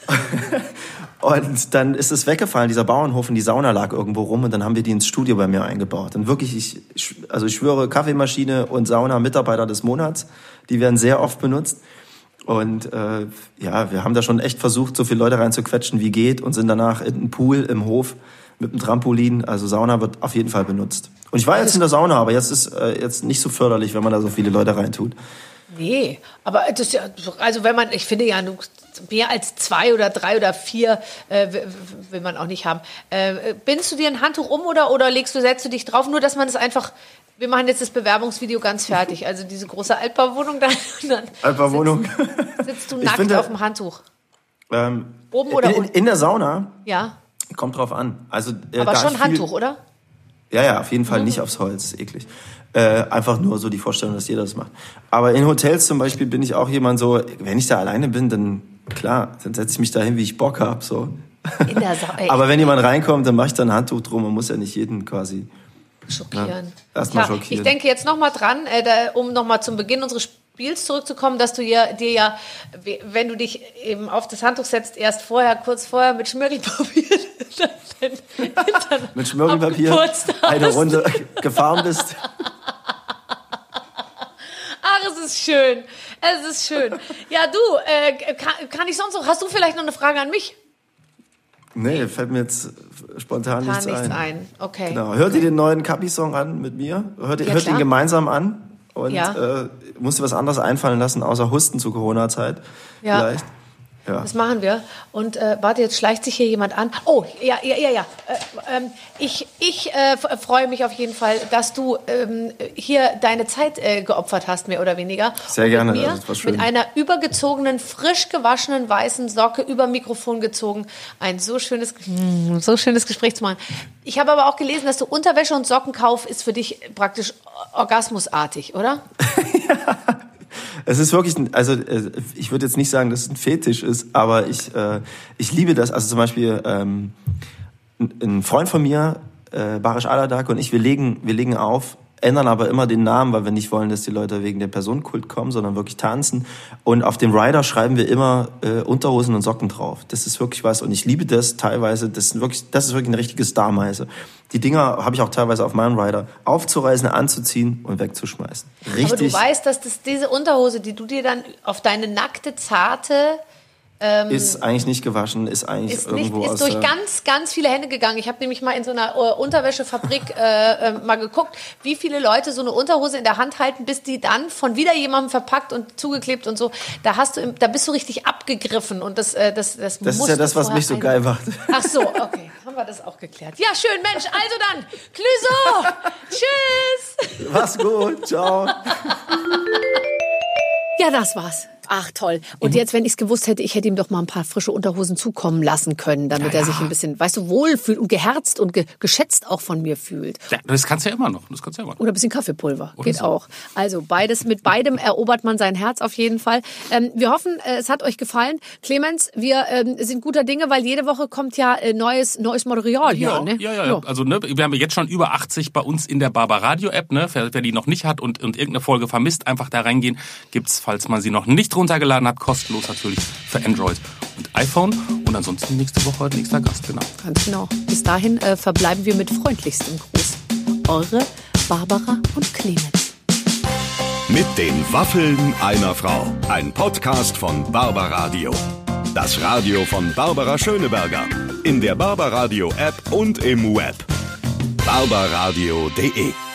und dann ist es weggefallen, dieser Bauernhof und die Sauna lag irgendwo rum und dann haben wir die ins Studio bei mir eingebaut. Und wirklich, ich, also ich schwöre, Kaffeemaschine und Sauna Mitarbeiter des Monats, die werden sehr oft benutzt. Und äh, ja, wir haben da schon echt versucht, so viele Leute reinzuquetschen, wie geht und sind danach in den Pool im Hof mit dem Trampolin. Also Sauna wird auf jeden Fall benutzt. Und ich war jetzt in der Sauna, aber jetzt ist äh, jetzt nicht so förderlich, wenn man da so viele Leute reintut. Nee, aber das ja, also wenn man, ich finde ja, mehr als zwei oder drei oder vier äh, will man auch nicht haben. Äh, bindest du dir ein Handtuch um oder, oder legst du, setzt du dich drauf, nur dass man es einfach, wir machen jetzt das Bewerbungsvideo ganz fertig, also diese große Altbauwohnung da. Altbauwohnung. Sitzt, sitzt du nackt finde, auf dem Handtuch? Ähm, Oben oder in, in der Sauna? Ja. Kommt drauf an. Also, äh, Aber schon Handtuch, oder? Ja, ja, auf jeden Fall mhm. nicht aufs Holz, eklig. Äh, einfach nur so die Vorstellung, dass jeder das macht. Aber in Hotels zum Beispiel bin ich auch jemand so, wenn ich da alleine bin, dann klar, dann setze ich mich dahin, wie ich Bock hab. So. In der Sa Aber wenn jemand reinkommt, dann mache ich da ein Handtuch drum. Man muss ja nicht jeden quasi schockieren. Ja, Erstmal schockieren. Ich denke jetzt nochmal dran, äh, da, um nochmal zum Beginn unseres Spiels zurückzukommen, dass du ja, dir ja, wenn du dich eben auf das Handtuch setzt, erst vorher, kurz vorher mit Schmirgelpapier mit Schmirgelpapier eine Runde gefahren bist. Ach, es ist schön. Es ist schön. Ja, du, äh, kann, kann, ich sonst noch, hast du vielleicht noch eine Frage an mich? Nee, fällt mir jetzt spontan, nichts, nichts ein. ein. Okay. Genau. Hört ihr den neuen Kapi-Song an mit mir? Hört, ja, hört ihn gemeinsam an? Und ja. äh, musst dir was anderes einfallen lassen, außer Husten zur Corona-Zeit. Ja. Vielleicht. Ja. Das machen wir. Und äh, warte, jetzt schleicht sich hier jemand an. Oh, ja, ja, ja, ja. Äh, ähm, ich ich äh, freue mich auf jeden Fall, dass du ähm, hier deine Zeit äh, geopfert hast, mehr oder weniger. Sehr gerne. Mit, mir, das mit einer übergezogenen, frisch gewaschenen weißen Socke über Mikrofon gezogen. Ein so schönes, hm, so schönes Gespräch zu machen. Ich habe aber auch gelesen, dass du Unterwäsche und Sockenkauf ist für dich praktisch orgasmusartig, oder? ja. Es ist wirklich, also äh, ich würde jetzt nicht sagen, dass es ein Fetisch ist, aber ich, äh, ich liebe das. Also zum Beispiel ähm, ein Freund von mir, äh, Barish Aladak und ich, wir legen, wir legen auf ändern aber immer den Namen, weil wir nicht wollen, dass die Leute wegen der Personenkult kommen, sondern wirklich tanzen. Und auf dem Rider schreiben wir immer äh, Unterhosen und Socken drauf. Das ist wirklich was. Und ich liebe das teilweise. Das ist wirklich, das ist wirklich eine richtige Starmeise. Die Dinger habe ich auch teilweise auf meinem Rider aufzureißen, anzuziehen und wegzuschmeißen. Richtig. Aber du weißt, dass das diese Unterhose, die du dir dann auf deine nackte, zarte ähm, ist eigentlich nicht gewaschen, ist eigentlich ist irgendwo nicht, ist durch ganz, ganz viele Hände gegangen. Ich habe nämlich mal in so einer uh, Unterwäschefabrik äh, äh, mal geguckt, wie viele Leute so eine Unterhose in der Hand halten, bis die dann von wieder jemandem verpackt und zugeklebt und so. Da hast du, da bist du richtig abgegriffen und das, äh, das, das. Das ist ja das, was mich so geil macht. Ach so, okay, haben wir das auch geklärt. Ja, schön, Mensch. Also dann, Clüso, tschüss. Mach's gut, ciao. ja, das war's. Ach toll. Und mhm. jetzt, wenn ich es gewusst hätte, ich hätte ihm doch mal ein paar frische Unterhosen zukommen lassen können, damit ja, er sich ein bisschen, weißt du, wohlfühlt und geherzt und ge geschätzt auch von mir fühlt. Ja, das kannst du ja immer noch. Das kannst du ja immer noch. Oder ein bisschen Kaffeepulver. Oder Geht so. auch. Also beides, mit beidem erobert man sein Herz auf jeden Fall. Ähm, wir hoffen, äh, es hat euch gefallen. Clemens, wir ähm, sind guter Dinge, weil jede Woche kommt ja äh, neues, neues Material hier. Ja, ne? ja, ja, ja. Also ne, wir haben jetzt schon über 80 bei uns in der Barbaradio App. Ne? Wer, wer die noch nicht hat und, und irgendeine Folge vermisst, einfach da reingehen. Gibt's, falls man sie noch nicht runtergeladen kostenlos kostenlos natürlich für Android und iPhone. Und ansonsten nächste Woche nächster Gast, genau. Ganz genau. Bis dahin äh, verbleiben wir mit freundlichstem Gruß. Eure Barbara und Clemens. Mit den Waffeln einer Frau. Ein Podcast von Barbaradio. Das Radio von Barbara Schöneberger. In der Barbaradio App und im Web. barbaradio.de